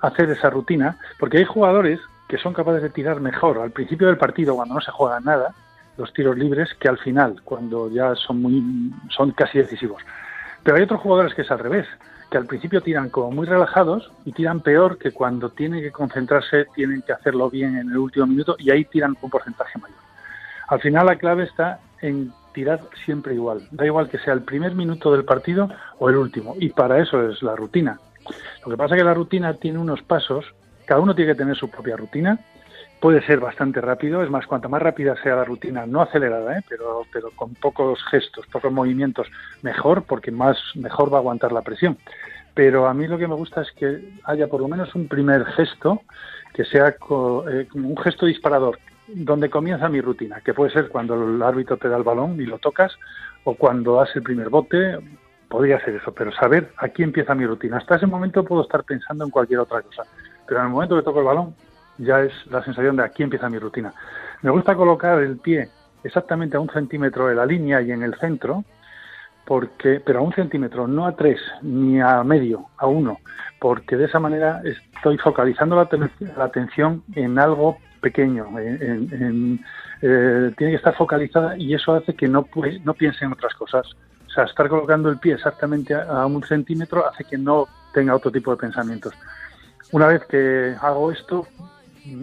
hacer esa rutina, porque hay jugadores que son capaces de tirar mejor al principio del partido cuando no se juega nada, los tiros libres, que al final, cuando ya son muy son casi decisivos. Pero hay otros jugadores que es al revés, que al principio tiran como muy relajados y tiran peor que cuando tienen que concentrarse, tienen que hacerlo bien en el último minuto y ahí tiran un porcentaje mayor. Al final la clave está en tirar siempre igual. Da igual que sea el primer minuto del partido o el último. Y para eso es la rutina. Lo que pasa es que la rutina tiene unos pasos, cada uno tiene que tener su propia rutina, puede ser bastante rápido, es más, cuanto más rápida sea la rutina, no acelerada, ¿eh? pero, pero con pocos gestos, pocos movimientos, mejor, porque más mejor va a aguantar la presión. Pero a mí lo que me gusta es que haya por lo menos un primer gesto que sea eh, como un gesto disparador, donde comienza mi rutina, que puede ser cuando el árbitro te da el balón y lo tocas, o cuando das el primer bote, podría ser eso, pero saber aquí empieza mi rutina. Hasta ese momento puedo estar pensando en cualquier otra cosa, pero en el momento que toco el balón ya es la sensación de aquí empieza mi rutina. Me gusta colocar el pie exactamente a un centímetro de la línea y en el centro, porque, pero a un centímetro, no a tres, ni a medio, a uno, porque de esa manera estoy focalizando la, aten- la atención en algo pequeño, en- eh, tiene que estar focalizada y eso hace que no, pu- no piense en otras cosas. O sea, estar colocando el pie exactamente a un centímetro hace que no tenga otro tipo de pensamientos. Una vez que hago esto,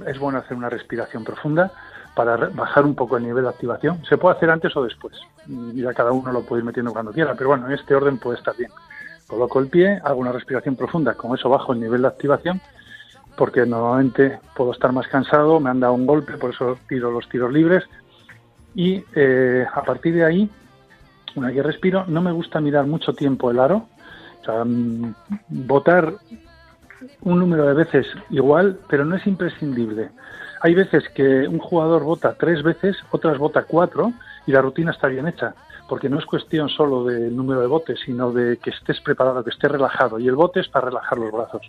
es bueno hacer una respiración profunda para bajar un poco el nivel de activación. Se puede hacer antes o después. Ya cada uno lo puede ir metiendo cuando quiera, pero bueno, en este orden puede estar bien. Coloco el pie, hago una respiración profunda, con eso bajo el nivel de activación, porque normalmente puedo estar más cansado, me han dado un golpe, por eso tiro los tiros libres. Y eh, a partir de ahí, una vez que respiro, no me gusta mirar mucho tiempo el aro. O sea, mm, botar un número de veces igual, pero no es imprescindible. Hay veces que un jugador vota tres veces, otras vota cuatro y la rutina está bien hecha, porque no es cuestión solo del número de botes, sino de que estés preparado, que estés relajado. Y el bote es para relajar los brazos.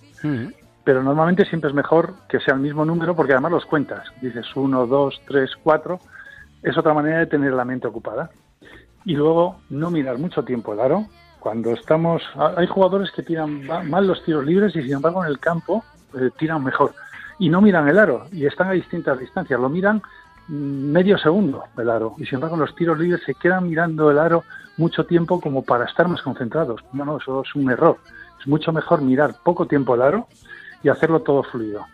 Pero normalmente siempre es mejor que sea el mismo número porque además los cuentas. Dices uno, dos, tres, cuatro. Es otra manera de tener la mente ocupada. Y luego no mirar mucho tiempo el aro. Cuando estamos... Hay jugadores que tiran ma- mal los tiros libres y sin embargo en el campo eh, tiran mejor. Y no miran el aro y están a distintas distancias. Lo miran mm, medio segundo el aro. Y sin embargo los tiros libres se quedan mirando el aro mucho tiempo como para estar más concentrados. No, no, eso es un error. Es mucho mejor mirar poco tiempo el aro y hacerlo todo fluido,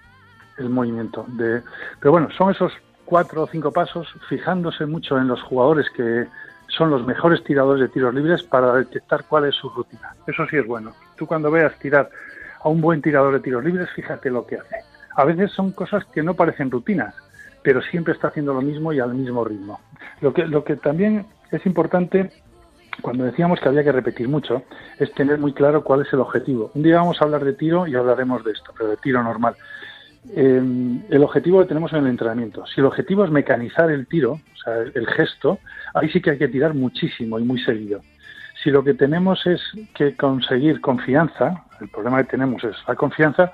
el movimiento. Pero bueno, son esos cuatro o cinco pasos, fijándose mucho en los jugadores que son los mejores tiradores de tiros libres para detectar cuál es su rutina. Eso sí es bueno. Tú cuando veas tirar a un buen tirador de tiros libres, fíjate lo que hace. A veces son cosas que no parecen rutinas, pero siempre está haciendo lo mismo y al mismo ritmo. Lo que, lo que también es importante cuando decíamos que había que repetir mucho, es tener muy claro cuál es el objetivo. Un día vamos a hablar de tiro y hablaremos de esto, pero de tiro normal. Eh, el objetivo que tenemos en el entrenamiento. Si el objetivo es mecanizar el tiro, o sea, el, gesto, ahí sí que hay que tirar muchísimo y muy seguido. Si lo que tenemos es que conseguir confianza, el problema que tenemos es la confianza,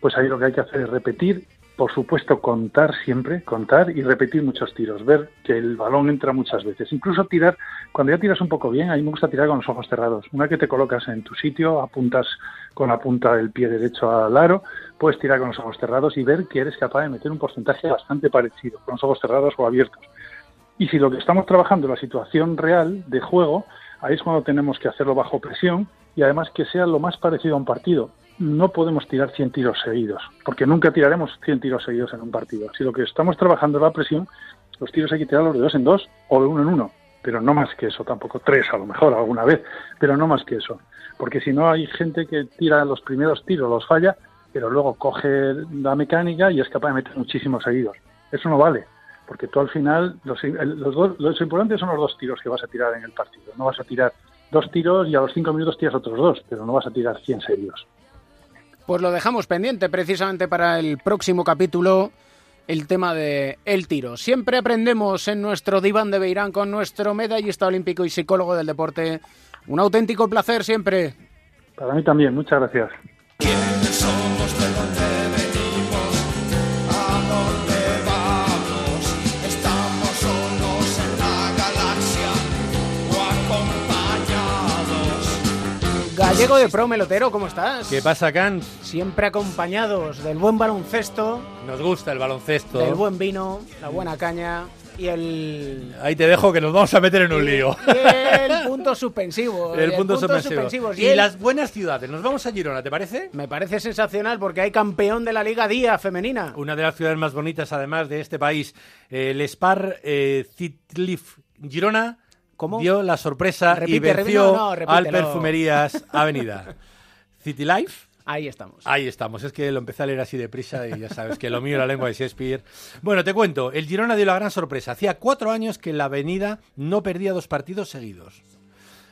pues ahí lo que hay que hacer es repetir por supuesto, contar siempre, contar y repetir muchos tiros, ver que el balón entra muchas veces. Incluso tirar, cuando ya tiras un poco bien, a mí me gusta tirar con los ojos cerrados. Una que te colocas en tu sitio, apuntas con la punta del pie derecho al aro, puedes tirar con los ojos cerrados y ver que eres capaz de meter un porcentaje bastante parecido, con los ojos cerrados o abiertos. Y si lo que estamos trabajando es la situación real de juego, ahí es cuando tenemos que hacerlo bajo presión y además que sea lo más parecido a un partido. No podemos tirar 100 tiros seguidos, porque nunca tiraremos 100 tiros seguidos en un partido. Si lo que estamos trabajando es la presión, los tiros hay que tirarlos de dos en dos o de uno en uno, pero no más que eso, tampoco tres a lo mejor alguna vez, pero no más que eso. Porque si no hay gente que tira los primeros tiros, los falla, pero luego coge la mecánica y es capaz de meter muchísimos seguidos. Eso no vale, porque tú al final, los, los, dos, los importantes son los dos tiros que vas a tirar en el partido. No vas a tirar dos tiros y a los cinco minutos tiras otros dos, pero no vas a tirar 100 seguidos. Pues lo dejamos pendiente precisamente para el próximo capítulo, el tema de el tiro. Siempre aprendemos en nuestro diván de Beirán con nuestro medallista olímpico y psicólogo del deporte. Un auténtico placer siempre. Para mí también, muchas gracias. Gallego de Pro Melotero, ¿cómo estás? ¿Qué pasa, Can? Siempre acompañados del buen baloncesto, Nos gusta el baloncesto. del buen vino, la buena caña y el Ahí te dejo que nos vamos a meter en un lío. y el punto suspensivo. El punto puntos suspensivo. Y el- las buenas ciudades. Nos vamos a Girona, ¿te parece? Me parece sensacional porque hay campeón de la Liga Día femenina. Una de las ciudades más bonitas, además, de este país. Eh, el Spar eh, Citlif Girona dio la sorpresa y repite, venció no, no, al. Perfumerías Avenida. City Life. Ahí estamos. Ahí estamos, es que lo empecé a leer así deprisa y ya sabes que lo mío es la lengua de Shakespeare. Bueno, te cuento, el Girona dio la gran sorpresa. Hacía cuatro años que la Avenida no perdía dos partidos seguidos.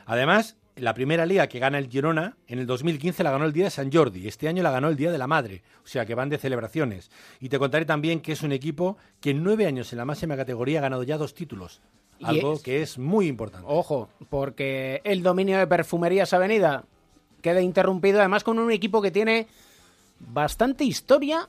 Además, la primera liga que gana el Girona, en el 2015 la ganó el día de San Jordi, este año la ganó el día de la Madre, o sea que van de celebraciones. Y te contaré también que es un equipo que en nueve años en la máxima categoría ha ganado ya dos títulos, algo es- que es muy importante. Ojo, porque el dominio de Perfumerías Avenida queda interrumpido además con un equipo que tiene bastante historia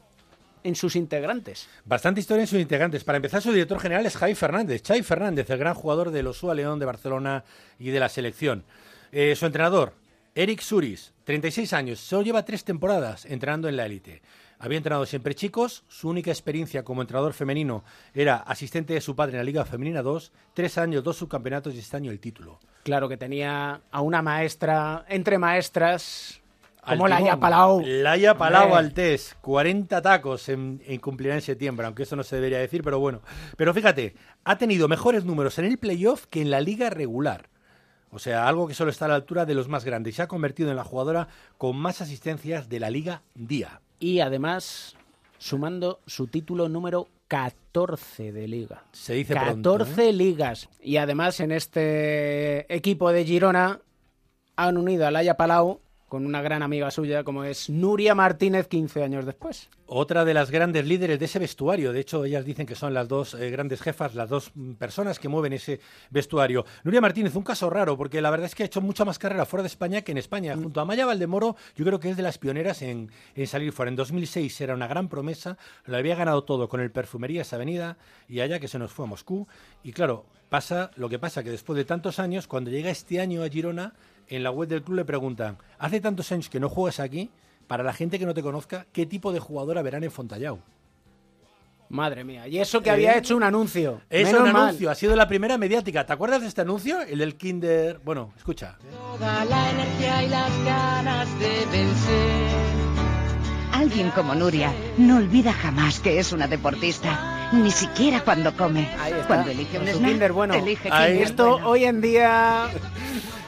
en sus integrantes. Bastante historia en sus integrantes. Para empezar, su director general es Javi Fernández. Xavi Fernández, el gran jugador del Osúa León de Barcelona y de la selección. Eh, su entrenador, Eric Suris, 36 años. Solo lleva tres temporadas entrenando en la élite. Había entrenado siempre chicos. Su única experiencia como entrenador femenino era asistente de su padre en la Liga Femenina 2. Tres años, dos subcampeonatos y este año el título. Claro que tenía a una maestra, entre maestras, como Laia. Palau. Laia Palau. Altés, 40 tacos en, en cumplirá en septiembre, aunque eso no se debería decir, pero bueno. Pero fíjate, ha tenido mejores números en el playoff que en la liga regular. O sea, algo que solo está a la altura de los más grandes. Se ha convertido en la jugadora con más asistencias de la liga día. Y además, sumando su título número 14 de liga. Se dice 14 pronto, ¿eh? ligas. Y además en este equipo de Girona han unido a Laia Palau con una gran amiga suya como es Nuria Martínez 15 años después. Otra de las grandes líderes de ese vestuario. De hecho, ellas dicen que son las dos eh, grandes jefas, las dos mm, personas que mueven ese vestuario. Nuria Martínez, un caso raro, porque la verdad es que ha hecho mucha más carrera fuera de España que en España. Junto a Maya Valdemoro, yo creo que es de las pioneras en, en salir fuera. En 2006 era una gran promesa, lo había ganado todo con el Perfumerías Avenida y allá que se nos fue a Moscú. Y claro, pasa lo que pasa, que después de tantos años, cuando llega este año a Girona, en la web del club le preguntan, hace tantos años que no juegas aquí, para la gente que no te conozca, ¿qué tipo de jugadora verán en Fontallao? Madre mía. Y eso que había ¿Eh? hecho un anuncio. Es Menos un mal. anuncio, ha sido la primera mediática. ¿Te acuerdas de este anuncio? El del Kinder... Bueno, escucha. Toda la energía y las ganas de vencer. Alguien como Nuria no olvida jamás que es una deportista, ni siquiera cuando come. Cuando elige un snack, Kinder bueno. elige Ahí esto bueno. hoy en día...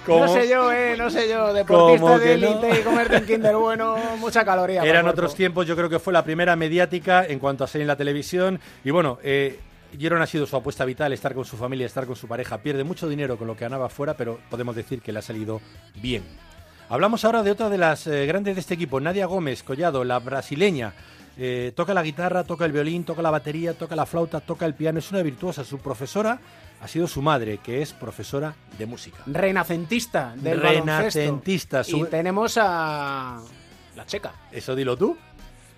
¿Cómo? No sé yo, eh, no sé yo, deportista ¿Cómo de no? élite y comerte un Kinder bueno, mucha caloría. Eran otros tiempos, yo creo que fue la primera mediática en cuanto a salir en la televisión. Y bueno, eh, ha sido su apuesta vital, estar con su familia, estar con su pareja. Pierde mucho dinero con lo que ganaba fuera, pero podemos decir que le ha salido bien. Hablamos ahora de otra de las eh, grandes de este equipo, Nadia Gómez Collado, la brasileña. Eh, toca la guitarra, toca el violín, toca la batería, toca la flauta, toca el piano. Es una virtuosa. Su profesora ha sido su madre, que es profesora de música. Renacentista del Renacentista, baloncesto. su- Y tenemos a la checa, Eso dilo tú.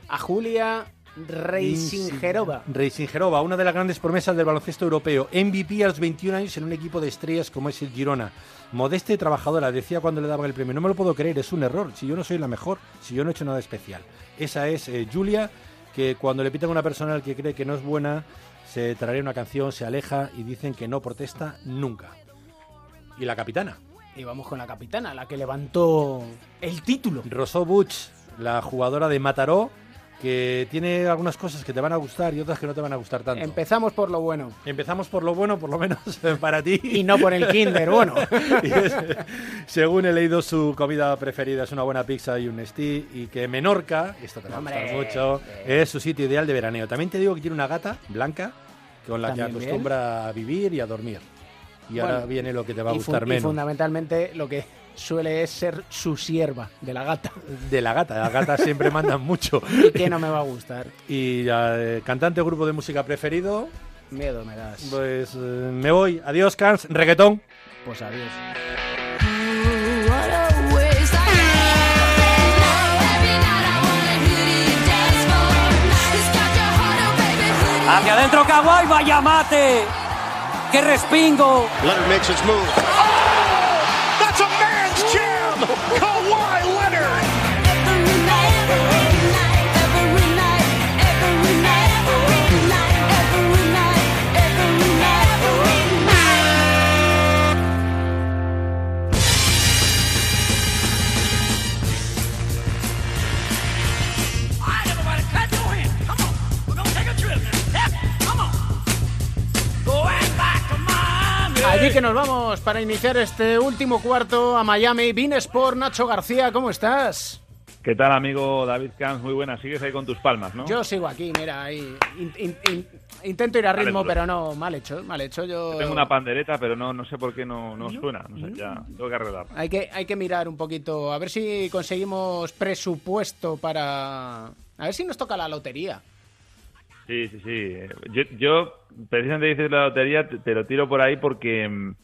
a Julia Reisingerova. Reisingerova, una de las grandes promesas del baloncesto europeo. MVP a los 21 años en un equipo de estrellas como es el Girona. Modesta y trabajadora, decía cuando le daban el premio. No me lo puedo creer, es un error. Si yo no soy la mejor, si yo no he hecho nada especial. Esa es eh, Julia, que cuando le pitan a una persona al que cree que no es buena, se traerá una canción, se aleja y dicen que no protesta nunca. Y la capitana. Y vamos con la capitana, la que levantó el título. Rosó Buch, la jugadora de Mataró, que tiene algunas cosas que te van a gustar y otras que no te van a gustar tanto. Empezamos por lo bueno. Empezamos por lo bueno, por lo menos para ti. Y no por el kinder, bueno. Es- según he leído, su comida preferida es una buena pizza y un Nestí, y que Menorca, esto te va a gustar Hombre. mucho, es su sitio ideal de veraneo. También te digo que tiene una gata blanca con la que bien. acostumbra a vivir y a dormir. Y ahora viene lo que te va a gustar y menos. fundamentalmente lo que suele es ser su sierva, de la gata. De la gata, las gatas siempre mandan mucho. ¿Y qué no me va a gustar? Y eh, cantante o grupo de música preferido, Miedo me das. pues eh, me voy. Adiós, Cans. Reggaetón. Pues adiós. Hacia adentro Kawhi, vaya mate. ¡Qué respingo! Leonard makes his move. Allí que nos vamos para iniciar este último cuarto a Miami. Vines por Nacho García, ¿cómo estás? ¿Qué tal, amigo David Camps? Muy buena. Sigues ahí con tus palmas, ¿no? Yo sigo aquí, mira, ahí. In- in- in- intento ir a ritmo, pero no, mal hecho, mal hecho. Yo Tengo una pandereta, pero no, no sé por qué no, no suena. No sé, ya tengo que arreglar. hay que hay que mirar un poquito, a ver si conseguimos presupuesto para a ver si nos toca la lotería. Sí, sí, sí. Yo, yo precisamente dices la lotería, te, te lo tiro por ahí porque, mm,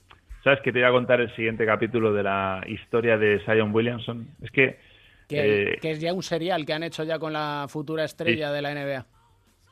¿sabes? Que te voy a contar el siguiente capítulo de la historia de Zion Williamson. Es que, Que, eh, que es ya un serial que han hecho ya con la futura estrella de la NBA.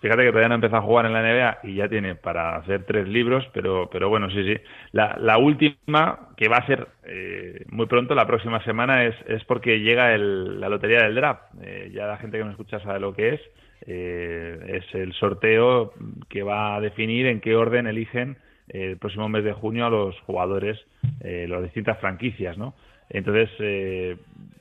fíjate que todavía no empezó a jugar en la NBA y ya tiene para hacer tres libros, pero, pero bueno, sí, sí. La, la última, que va a ser eh, muy pronto, la próxima semana, es, es porque llega el- la lotería del draft. Eh, ya la gente que me escucha sabe lo que es. Eh, es el sorteo que va a definir en qué orden eligen eh, el próximo mes de junio a los jugadores, eh, las distintas franquicias, ¿no? Entonces, eh,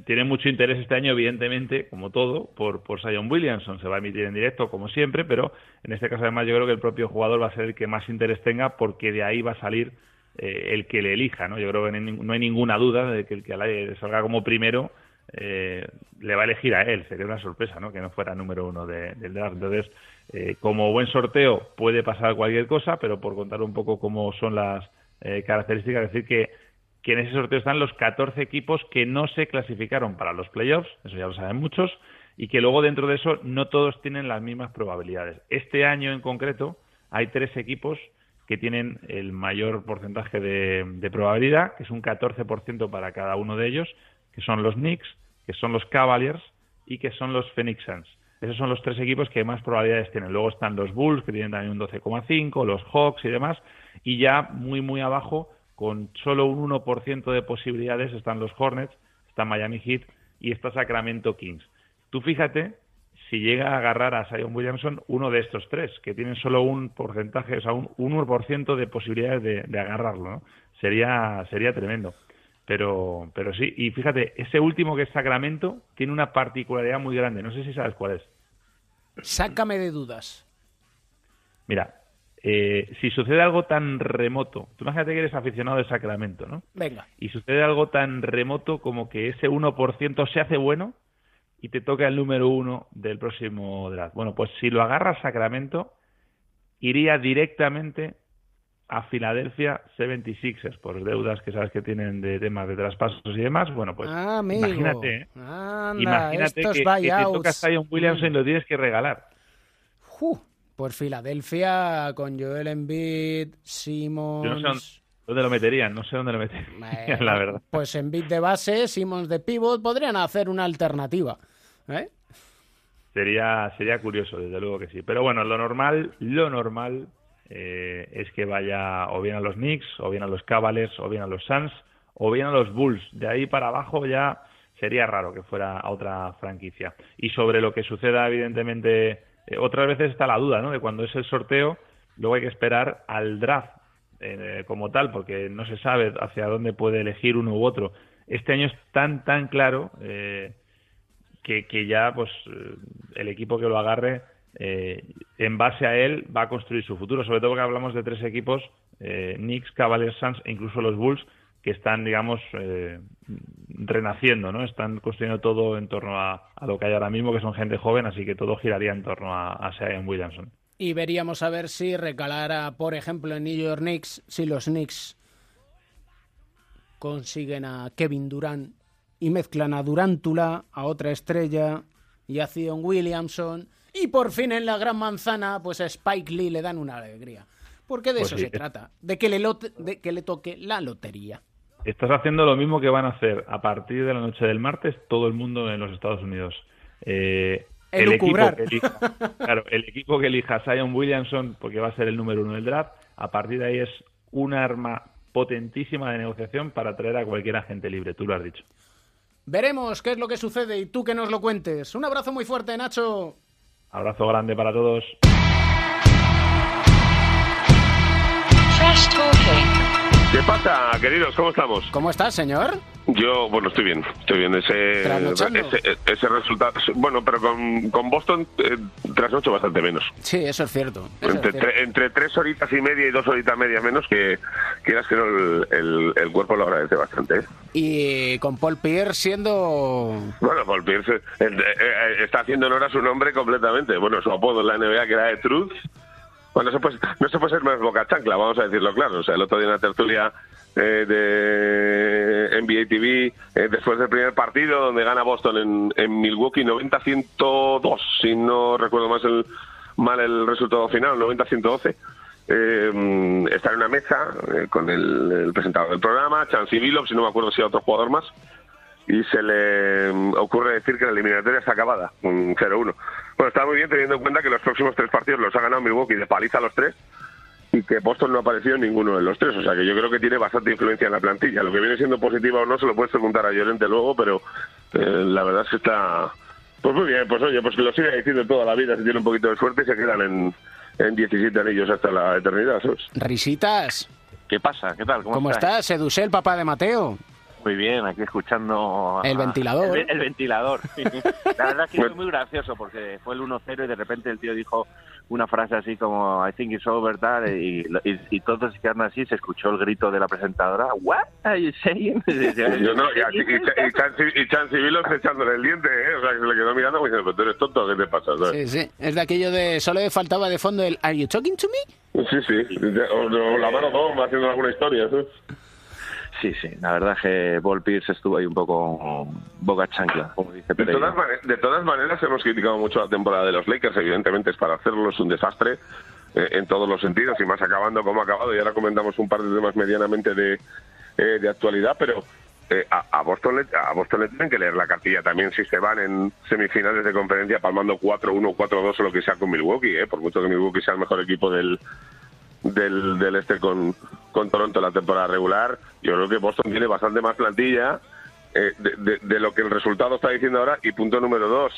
tiene mucho interés este año, evidentemente, como todo, por, por Zion Williamson. Se va a emitir en directo, como siempre, pero en este caso, además, yo creo que el propio jugador va a ser el que más interés tenga, porque de ahí va a salir eh, el que le elija, ¿no? Yo creo que no hay ninguna duda de que el que salga como primero eh, le va a elegir a él. Sería una sorpresa, ¿no? Que no fuera número uno de- del draft. Entonces, eh, como buen sorteo puede pasar cualquier cosa, pero por contar un poco cómo son las eh, características, decir que, en ese sorteo están los 14 equipos que no se clasificaron para los playoffs, eso ya lo saben muchos, y que luego dentro de eso no todos tienen las mismas probabilidades. Este año en concreto hay tres equipos que tienen el mayor porcentaje de, de probabilidad, que es un 14% para cada uno de ellos, que son los Knicks, que son los Cavaliers y que son los Phoenix Suns. Esos son los tres equipos que más probabilidades tienen. Luego están los Bulls, que tienen también un 12,5, los Hawks y demás. Y ya muy, muy abajo, con solo un 1% de posibilidades, están los Hornets, está Miami Heat y está Sacramento Kings. Tú fíjate si llega a agarrar a Zion Williamson uno de estos tres, que tienen solo un porcentaje, o sea, un 1% de posibilidades de, de agarrarlo, ¿no? Sería, sería tremendo. Pero, pero sí, y fíjate, ese último que es Sacramento tiene una particularidad muy grande, no sé si sabes cuál es. Sácame de dudas. Mira, eh, si sucede algo tan remoto, tú imagínate que eres aficionado de Sacramento, ¿no? Venga. Y sucede algo tan remoto como que ese 1% se hace bueno y te toca el número uno del próximo draft. Bueno, pues si lo agarra Sacramento, iría directamente a Philadelphia 76ers por deudas que sabes que tienen de temas de traspasos y demás. Bueno, pues Ah, imagínate, ¿eh? Anda, imagínate que, que te toca Zion Williamson y lo tienes que regalar. Pues Filadelfia con Joel Embiid, Yo no Simmons... sé dónde, lo meterían, no sé dónde lo meterían, la verdad. Pues Embiid de base, Simmons de pivot, podrían hacer una alternativa. ¿eh? Sería, sería curioso, desde luego que sí. Pero bueno, lo normal, lo normal eh, es que vaya o bien a los Knicks, o bien a los Cavaliers, o bien a los Suns, o bien a los Bulls. De ahí para abajo ya sería raro que fuera a otra franquicia. Y sobre lo que suceda, evidentemente, eh, otras veces está la duda, ¿no? De cuando es el sorteo, luego hay que esperar al draft. eh, como tal, porque no se sabe hacia dónde puede elegir uno u otro. Este año es tan, tan claro que, que, ya pues el equipo que lo agarre, eh, en base a él, va a construir su futuro. Sobre todo porque hablamos de tres equipos, eh, Knicks, Cavaliers, Suns e incluso los Bulls, que están, digamos, eh, renaciendo, ¿no? Están construyendo todo en torno a, lo que hay ahora mismo, que son gente joven, así que todo giraría en torno a, a Williamson. Y veríamos a ver si recalara, por ejemplo, en New York Knicks, si los Knicks consiguen a Kevin Durant y mezclan a Durantula, a otra estrella, y a Zion Williamson, y por fin en la gran manzana, pues a Spike Lee le dan una alegría. Porque de Pues eso sí. se trata, de que, le lote- de que le toque la lotería. Estás haciendo lo mismo que van a hacer a partir de la noche del martes todo el mundo en los Estados Unidos. Eh, el, equipo que elija, claro, el equipo que elija a Zion Williamson, porque va a ser el número uno del draft, a partir de ahí es un arma potentísima de negociación para traer a cualquier agente libre. Tú lo has dicho. Veremos qué es lo que sucede y tú que nos lo cuentes. Un abrazo muy fuerte, Nacho. Abrazo grande para todos. ¿Qué pasa, queridos? ¿Cómo estamos? ¿Cómo estás, señor? Yo, bueno, estoy bien. Estoy bien. Ese, ese, ese resultado. Bueno, pero con, con Boston, eh, trasnocho bastante menos. Sí, eso es cierto. eso es Entre, cierto. tre- entre tres horitas y media y dos horitas media menos, que quieras que no, el, el- el cuerpo lo agradece bastante. ¿eh? Y con Paul Pierce siendo... Bueno, Paul Pierce eh, eh, está haciendo honor a su nombre completamente. Bueno, su apodo en la NBA, que era de Truth. Bueno, no se puede, no se puede ser más boca chancla, vamos a decirlo claro. O sea, el otro día en la tertulia eh, de NBA TV, eh, después del primer partido, donde gana Boston en, en Milwaukee 90-102, si no recuerdo más el, mal el resultado final, 90-112. Eh, está en una mesa eh, con el, presentador del programa, Chansey Billups, si no me acuerdo si hay otro jugador más y se le mm, ocurre decir que la eliminatoria está acabada, un 0-1. Bueno, está muy bien teniendo en cuenta que los próximos tres partidos los ha ganado Milwaukee de paliza a los tres y que Boston no ha aparecido en ninguno de los tres. O sea que yo creo que tiene bastante influencia en la plantilla. Lo que viene siendo positivo o no se lo puedes preguntar a Llorente luego, pero eh, la verdad es que está... Pues muy bien, pues oye, pues que lo siga diciendo toda la vida, si tiene un poquito de suerte y se quedan en, en 17 anillos hasta la eternidad, ¿sabes? Risitas. ¿Qué pasa? ¿Qué tal? ¿Cómo, ¿Cómo estás? Edusel, papá de Mateo. Muy bien, aquí escuchando... a- El ventilador. El, el ventilador. La verdad es que fue muy gracioso porque fue el 1-0 y de repente el tío dijo una frase así como I think it's over, tal, y, y, y todos se quedaron así, se escuchó el grito de la presentadora, What are you saying? Yo no, y, así- y, Billups echándole el diente, ¿eh? O sea, que se le quedó mirando y diciendo, pero tú eres tonto, ¿qué te pasa? ¿sabes? Sí, sí. Es de aquello de solo le faltaba de fondo el Are you talking to me? Sí, sí. O, o la mano toma haciendo alguna historia. ¿sabes? Sí, sí, la verdad es que Paul Pierce estuvo ahí un poco boca chancla, como dice De todas, de todas maneras, hemos criticado mucho la temporada de los Lakers. Evidentemente, es para hacerlo, es un desastre eh, en todos los sentidos y más acabando como ha acabado. Y ahora comentamos un par de temas medianamente de, eh, de actualidad, pero eh, a, a Boston le, a Boston le tienen que leer la cartilla también si se van en semifinales de conferencia palmando 4-1, 4-2 o lo que sea con Milwaukee, eh, por mucho que Milwaukee sea el mejor equipo del, del, del este con, con Toronto en la temporada regular. Yo creo que Boston tiene bastante más plantilla eh, de, lo que el resultado está diciendo ahora. Y punto número dos,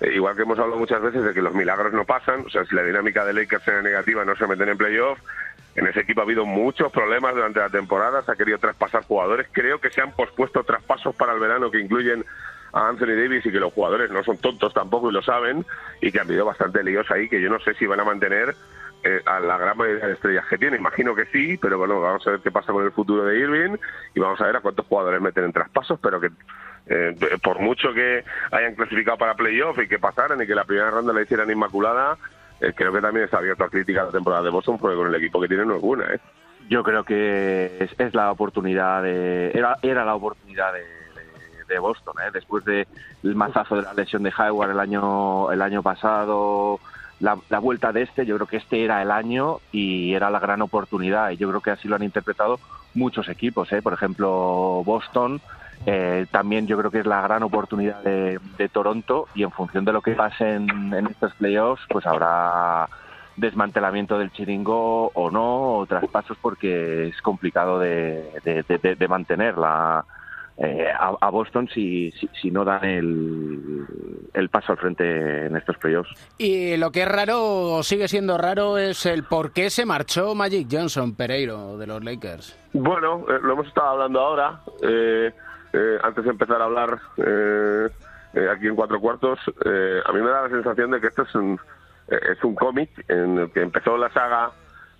eh, igual que hemos hablado muchas veces de que los milagros no pasan, o sea, si la dinámica de Lakers era negativa, no se meten en playoff. En ese equipo ha habido muchos problemas durante la temporada, se ha querido traspasar jugadores. Creo que se han pospuesto traspasos para el verano que incluyen a Anthony Davis y que los jugadores no son tontos tampoco y lo saben y que han habido bastante líos ahí que yo no sé si van a mantener eh, a la gran mayoría de estrellas que tiene. Imagino que sí, pero bueno, vamos a ver qué pasa con el futuro de Irving y vamos a ver a cuántos jugadores meten en traspasos, pero que eh, por mucho que hayan clasificado para playoff y que pasaran y que la primera ronda la hicieran inmaculada, eh, creo que también está abierto a crítica la temporada de Boston porque con el equipo que tiene no es buena, ¿eh? Yo creo que es, es la oportunidad de era, era la oportunidad de, de- de Boston, ¿eh? después del mazazo de la lesión de Hayward el año el año pasado, la, la vuelta de este, yo creo que este era el año y era la gran oportunidad y yo creo que así lo han interpretado muchos equipos, ¿eh? por ejemplo Boston. eh, también yo creo que es la gran oportunidad de, Toronto y en función de lo que pase en, estos playoffs, pues habrá desmantelamiento del chiringo o no, o traspasos porque es complicado de- de- de mantener la, eh, a, a Boston si, si, si no dan el, el paso al frente en estos playoffs. Y lo que es raro, o sigue siendo raro, es el por qué se marchó Magic Johnson, Pereiro, de los Lakers. Bueno, eh, lo hemos estado hablando ahora. eh, eh, antes de empezar a hablar eh, eh, aquí en Cuatro Cuartos, eh, a mí me da la sensación de que esto es un, eh, es un cómic en el que empezó la saga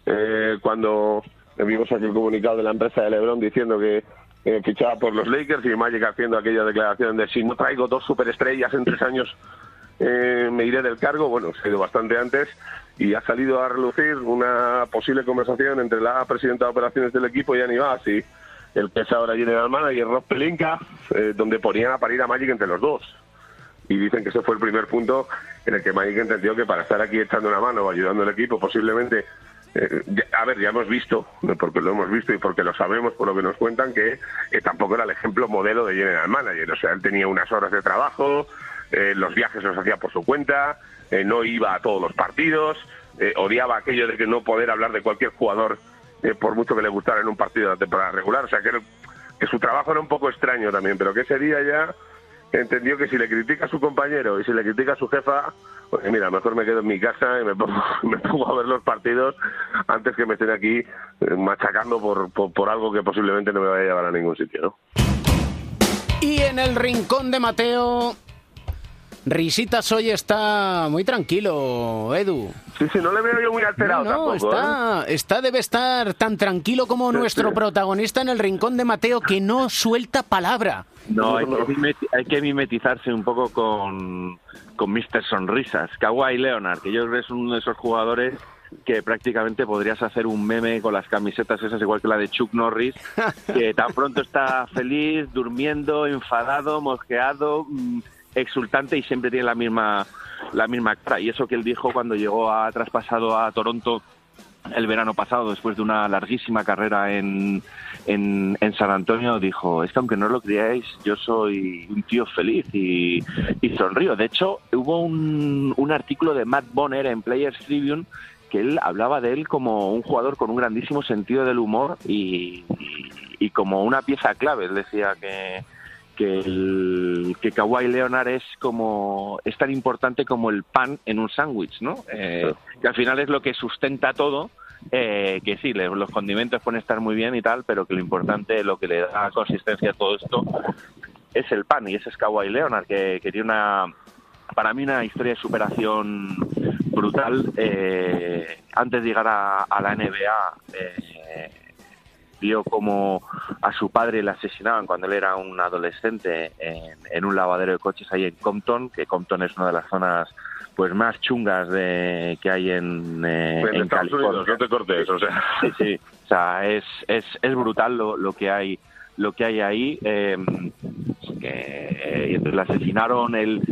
eh, cuando vimos aquí el comunicado de la empresa de LeBron diciendo que eh, fichaba por los Lakers y Magic haciendo aquella declaración de si no traigo dos superestrellas en tres años eh, me iré del cargo. Bueno, se ha ido bastante antes y ha salido a relucir una posible conversación entre la presidenta de operaciones del equipo, Yanni Bass, y el que es ahora general manager, Rob Pelinka, eh, donde ponían a parir a Magic entre los dos. Y dicen que ese fue el primer punto en el que Magic entendió que para estar aquí echando una mano o ayudando al equipo, posiblemente eh, a ver, ya hemos visto, porque lo hemos visto y porque lo sabemos por lo que nos cuentan, que eh, tampoco era el ejemplo modelo de general manager. O sea, él tenía unas horas de trabajo, eh, los viajes los hacía por su cuenta, eh, no iba a todos los partidos, odiaba aquello de que no poder hablar de cualquier jugador por mucho que le gustara en un partido de la temporada regular. O sea, que, que su trabajo era un poco extraño también, pero que ese día ya entendió que si le critica a su compañero y si le critica a su jefa, pues mira, mejor me quedo en mi casa y me pongo, me pongo a ver los partidos antes que me estén aquí eh, machacando por, por, por algo que posiblemente no me vaya a llevar a ningún sitio, ¿no? Y en el rincón de Mateo, Risitas hoy está muy tranquilo, Edu. Sí, sí, no le veo yo muy alterado No, no, tampoco, ¿eh? está, está debe estar tan tranquilo como Sí, nuestro sí. protagonista en el rincón de Mateo que no suelta palabra. No, hay que, mimeti- hay que mimetizarse un poco con, con Mr. Sonrisas. Kawhi Leonard, que yo creo que es uno de esos jugadores que prácticamente podrías hacer un meme con las camisetas esas, igual que la de Chuck Norris, que tan pronto está feliz, durmiendo, enfadado, mosqueado, mm, exultante y siempre tiene la misma, la misma cara. Y eso que él dijo cuando llegó a traspasado a Toronto el verano pasado, después de una larguísima carrera en, en, en San Antonio, dijo, es que aunque no lo creáis, yo soy un tío feliz y, y sonrío. De hecho, hubo un, un artículo de Matt Bonner en Players Tribune que él hablaba de él como un jugador con un grandísimo sentido del humor y, y- y como una pieza clave. Él decía que, que, el, que Kawhi Leonard es como es tan importante como el pan en un sándwich, ¿no? Eh, que al final es lo que sustenta todo. eh, que sí, los condimentos pueden estar muy bien y tal, pero que lo importante, lo que le da consistencia a todo esto es el pan y ese es Kawhi Leonard que, que tiene una para mí una historia de superación brutal eh, antes de llegar a, a la NBA eh, vio como a su padre le asesinaban cuando él era un adolescente en, en un lavadero de coches ahí en Compton, que Compton es una de las zonas pues más chungas de que hay en, eh, En en California. Unidos, no te cortes, o sea. Sí, sí. O sea, es, es, es brutal lo, lo que hay lo que hay ahí. eh, que, entonces le asesinaron, él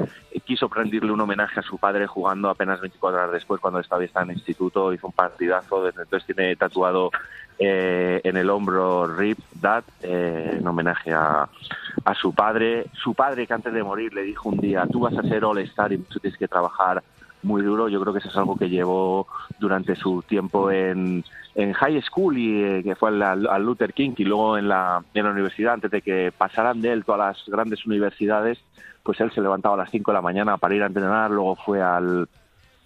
quiso rendirle un homenaje a su padre jugando apenas 24 horas después cuando estaba en el instituto, hizo un partidazo, desde entonces tiene tatuado eh, en el hombro Rip Dad, eh, en homenaje a, a su padre. Su padre que antes de morir le dijo un día, tú vas a ser All-Star y tú tienes que trabajar muy duro. Yo creo que eso es algo que llevó durante su tiempo en, en high school y eh, que fue al Luther King y luego en la, en la universidad, antes de que pasaran de él todas las grandes universidades, pues él se levantaba a las 5 de la mañana para ir a entrenar, luego fue al,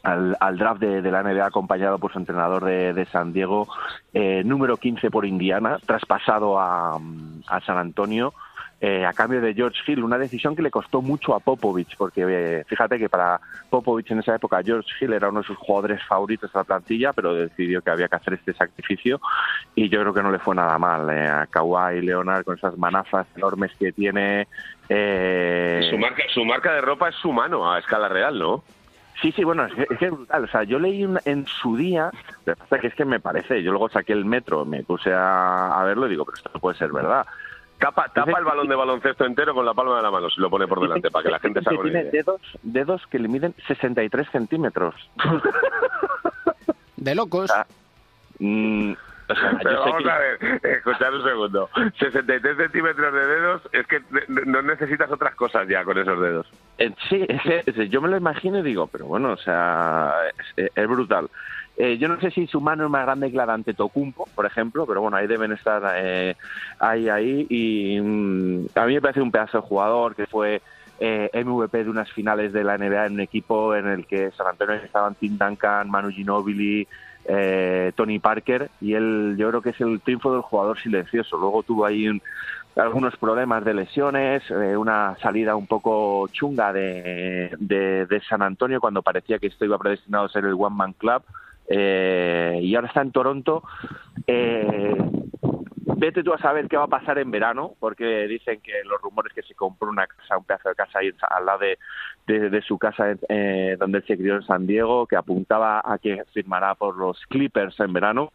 al, al draft de, la NBA acompañado por su entrenador de, de San Diego, eh, número 15 por Indiana, traspasado a, a San Antonio. eh, a cambio de George Hill, una decisión que le costó mucho a Popovich, porque eh, fíjate que para Popovich en esa época George Hill era uno de sus jugadores favoritos de la plantilla, pero decidió que había que hacer este sacrificio y yo creo que no le fue nada mal eh, a Kawhi Leonard con esas manazas enormes que tiene. Eh, Su marca, su marca de ropa es su mano a escala real, ¿no? Sí, sí, bueno, es que es, que es brutal. O sea, yo leí un- en su día, lo que pasa es que es que me parece, yo luego saqué el metro, me puse a, a verlo y digo, pero esto no puede ser verdad. Tapa, tapa el balón de baloncesto entero con la palma de la mano, si lo pone por delante, para que la gente se haga una tiene dedos, dedos que le miden 63 centímetros. De locos. Mm, o sea, Pero vamos que- a ver, escuchad un segundo. 63 centímetros de dedos, es que no necesitas otras cosas ya con esos dedos. Eh, Sí, ese- ese, yo me lo imagino y digo, pero bueno, o sea, es, es brutal. Eh, yo no sé si su mano es más grande que la de Antetokounmpo, por ejemplo, pero bueno, ahí deben estar eh, ahí, ahí. Y mm, a mí me parece un pedazo de jugador que fue eh, MVP de unas finales de la NBA en un equipo en el que San Antonio estaban Tim Duncan, Manu Ginobili, eh, Tony Parker, y él yo creo que es el triunfo del jugador silencioso. Luego tuvo ahí un- algunos problemas de lesiones, eh, una salida un poco chunga de, de, San Antonio cuando parecía que esto iba predestinado a ser el One Man Club. Eh, y ahora está en Toronto. Eh, vete tú a saber qué va a pasar en verano, porque dicen que los rumores que se compró una casa, un pedazo de casa ahí al lado de, de, de su casa eh, donde él se crió en San Diego, que apuntaba a que firmará por los Clippers en verano.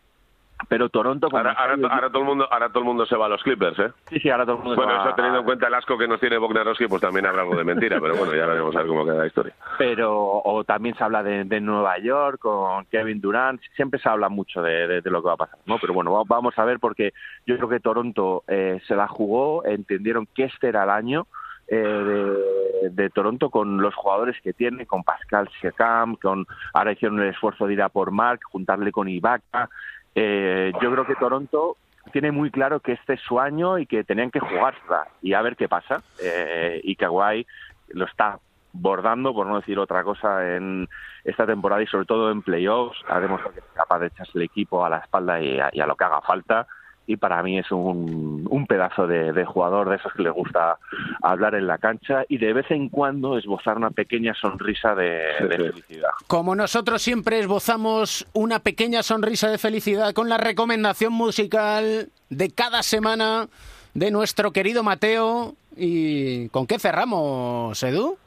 Pero Toronto... Ahora, ahora, ahora todo el mundo, ahora todo el mundo se va a los Clippers, ¿eh? Sí, sí, ahora todo el mundo Bueno, se va eso teniendo en cuenta el asco que nos tiene Bogdanovsky, pues también habrá algo de mentira, pero bueno, ya veremos a ver cómo queda la historia. pero o también se habla de, de Nueva York con Kevin Durant, siempre se habla mucho de, de- de lo que va a pasar, ¿no? Pero bueno, va- vamos a ver porque yo creo que Toronto eh, se la jugó, entendieron que este era el año eh, de, de Toronto con los jugadores que tiene, con Pascal Siakam, con ahora hicieron el esfuerzo de ir a por Mark, juntarle con Ibaka. Eh, yo creo que Toronto tiene muy claro que este es su año y que tenían que jugársela y a ver qué pasa. Eh, y Kawhi lo está bordando, por no decir otra cosa, en esta temporada y sobre todo en playoffs. Ha demostrado que es capaz de echarse el equipo a la espalda y a, y a lo que haga falta. Y para mí es un, un pedazo de, de jugador de esos que le gusta hablar en la cancha y de vez en cuando esbozar una pequeña sonrisa de, de felicidad. Como nosotros siempre esbozamos una pequeña sonrisa de felicidad con la recomendación musical de cada semana de nuestro querido Mateo. ¿Y con qué cerramos, Edu?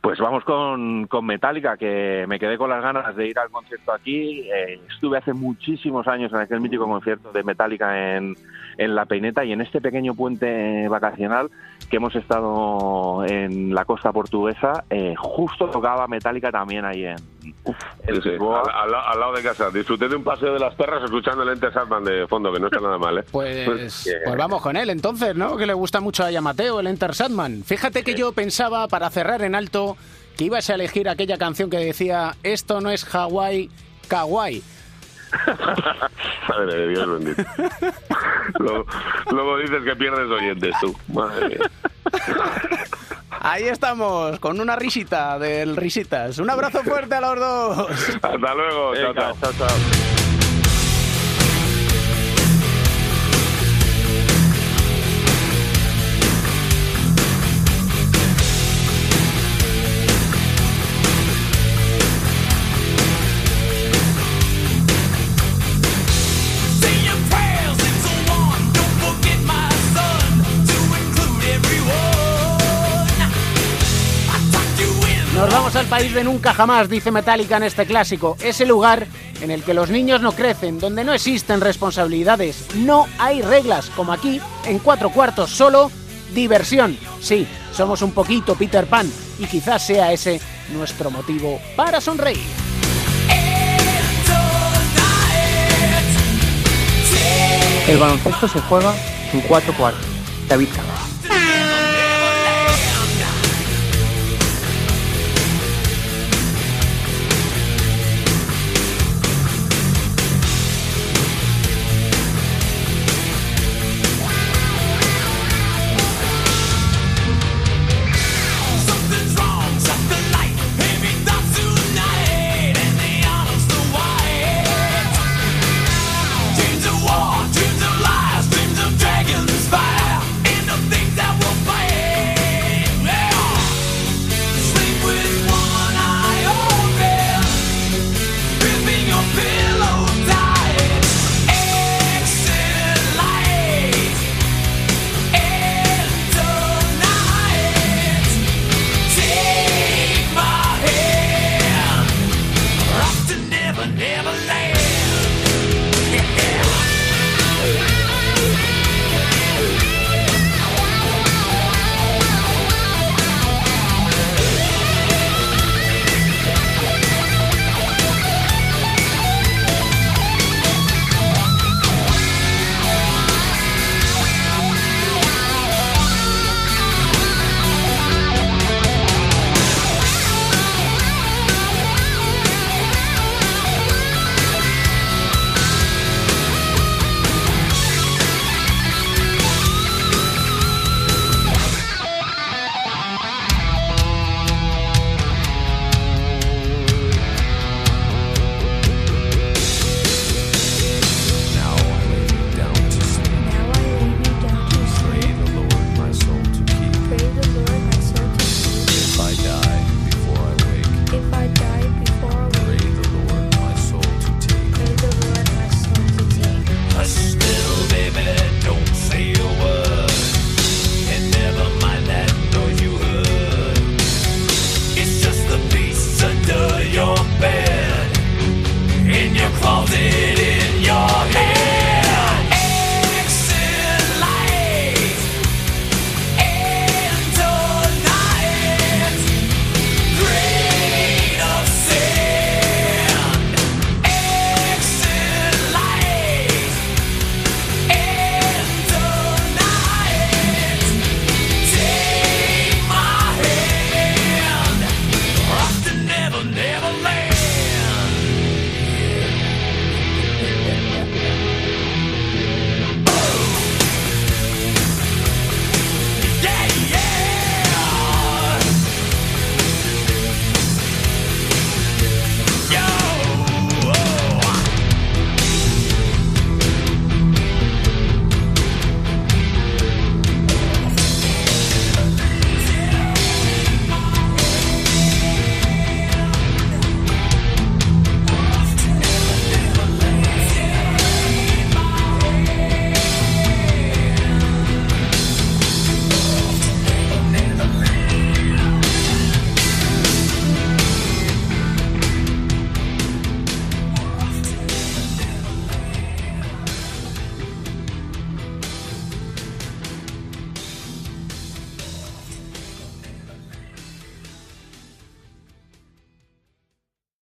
Pues vamos con, con Metallica, que me quedé con las ganas de ir al concierto aquí. Eh, estuve hace muchísimos años en aquel mítico concierto de Metallica en, en La Peineta y en este pequeño puente vacacional que hemos estado en la costa portuguesa, eh, justo tocaba Metallica también ahí en, en Sí, al, al lado- al lado de casa. Disfruté de un paseo de las perras escuchando el Enter Sandman de fondo, que no está nada mal, ¿eh? Pues, pues vamos con él entonces, ¿no? Que le gusta mucho a Mateo, el Enter Sandman. Fíjate que yo pensaba, para cerrar en alto, que ibas a elegir aquella canción que decía Esto no es Hawái, Kawaii. Madre de Dios bendito. luego, luego dices que pierdes oyentes tú. Madre mía. Ahí estamos, con una risita del Risitas. Un abrazo fuerte a los dos. Hasta luego. Chao, Venga, chao. chao, Nos vamos al país de nunca jamás, dice Metallica en este clásico. Ese lugar en el que los niños no crecen, donde no existen responsabilidades, no hay reglas, como aquí, en cuatro cuartos, solo diversión. Sí, somos un poquito Peter Pan y quizás sea ese nuestro motivo para sonreír. El baloncesto se juega en cuatro cuartos. David Cava.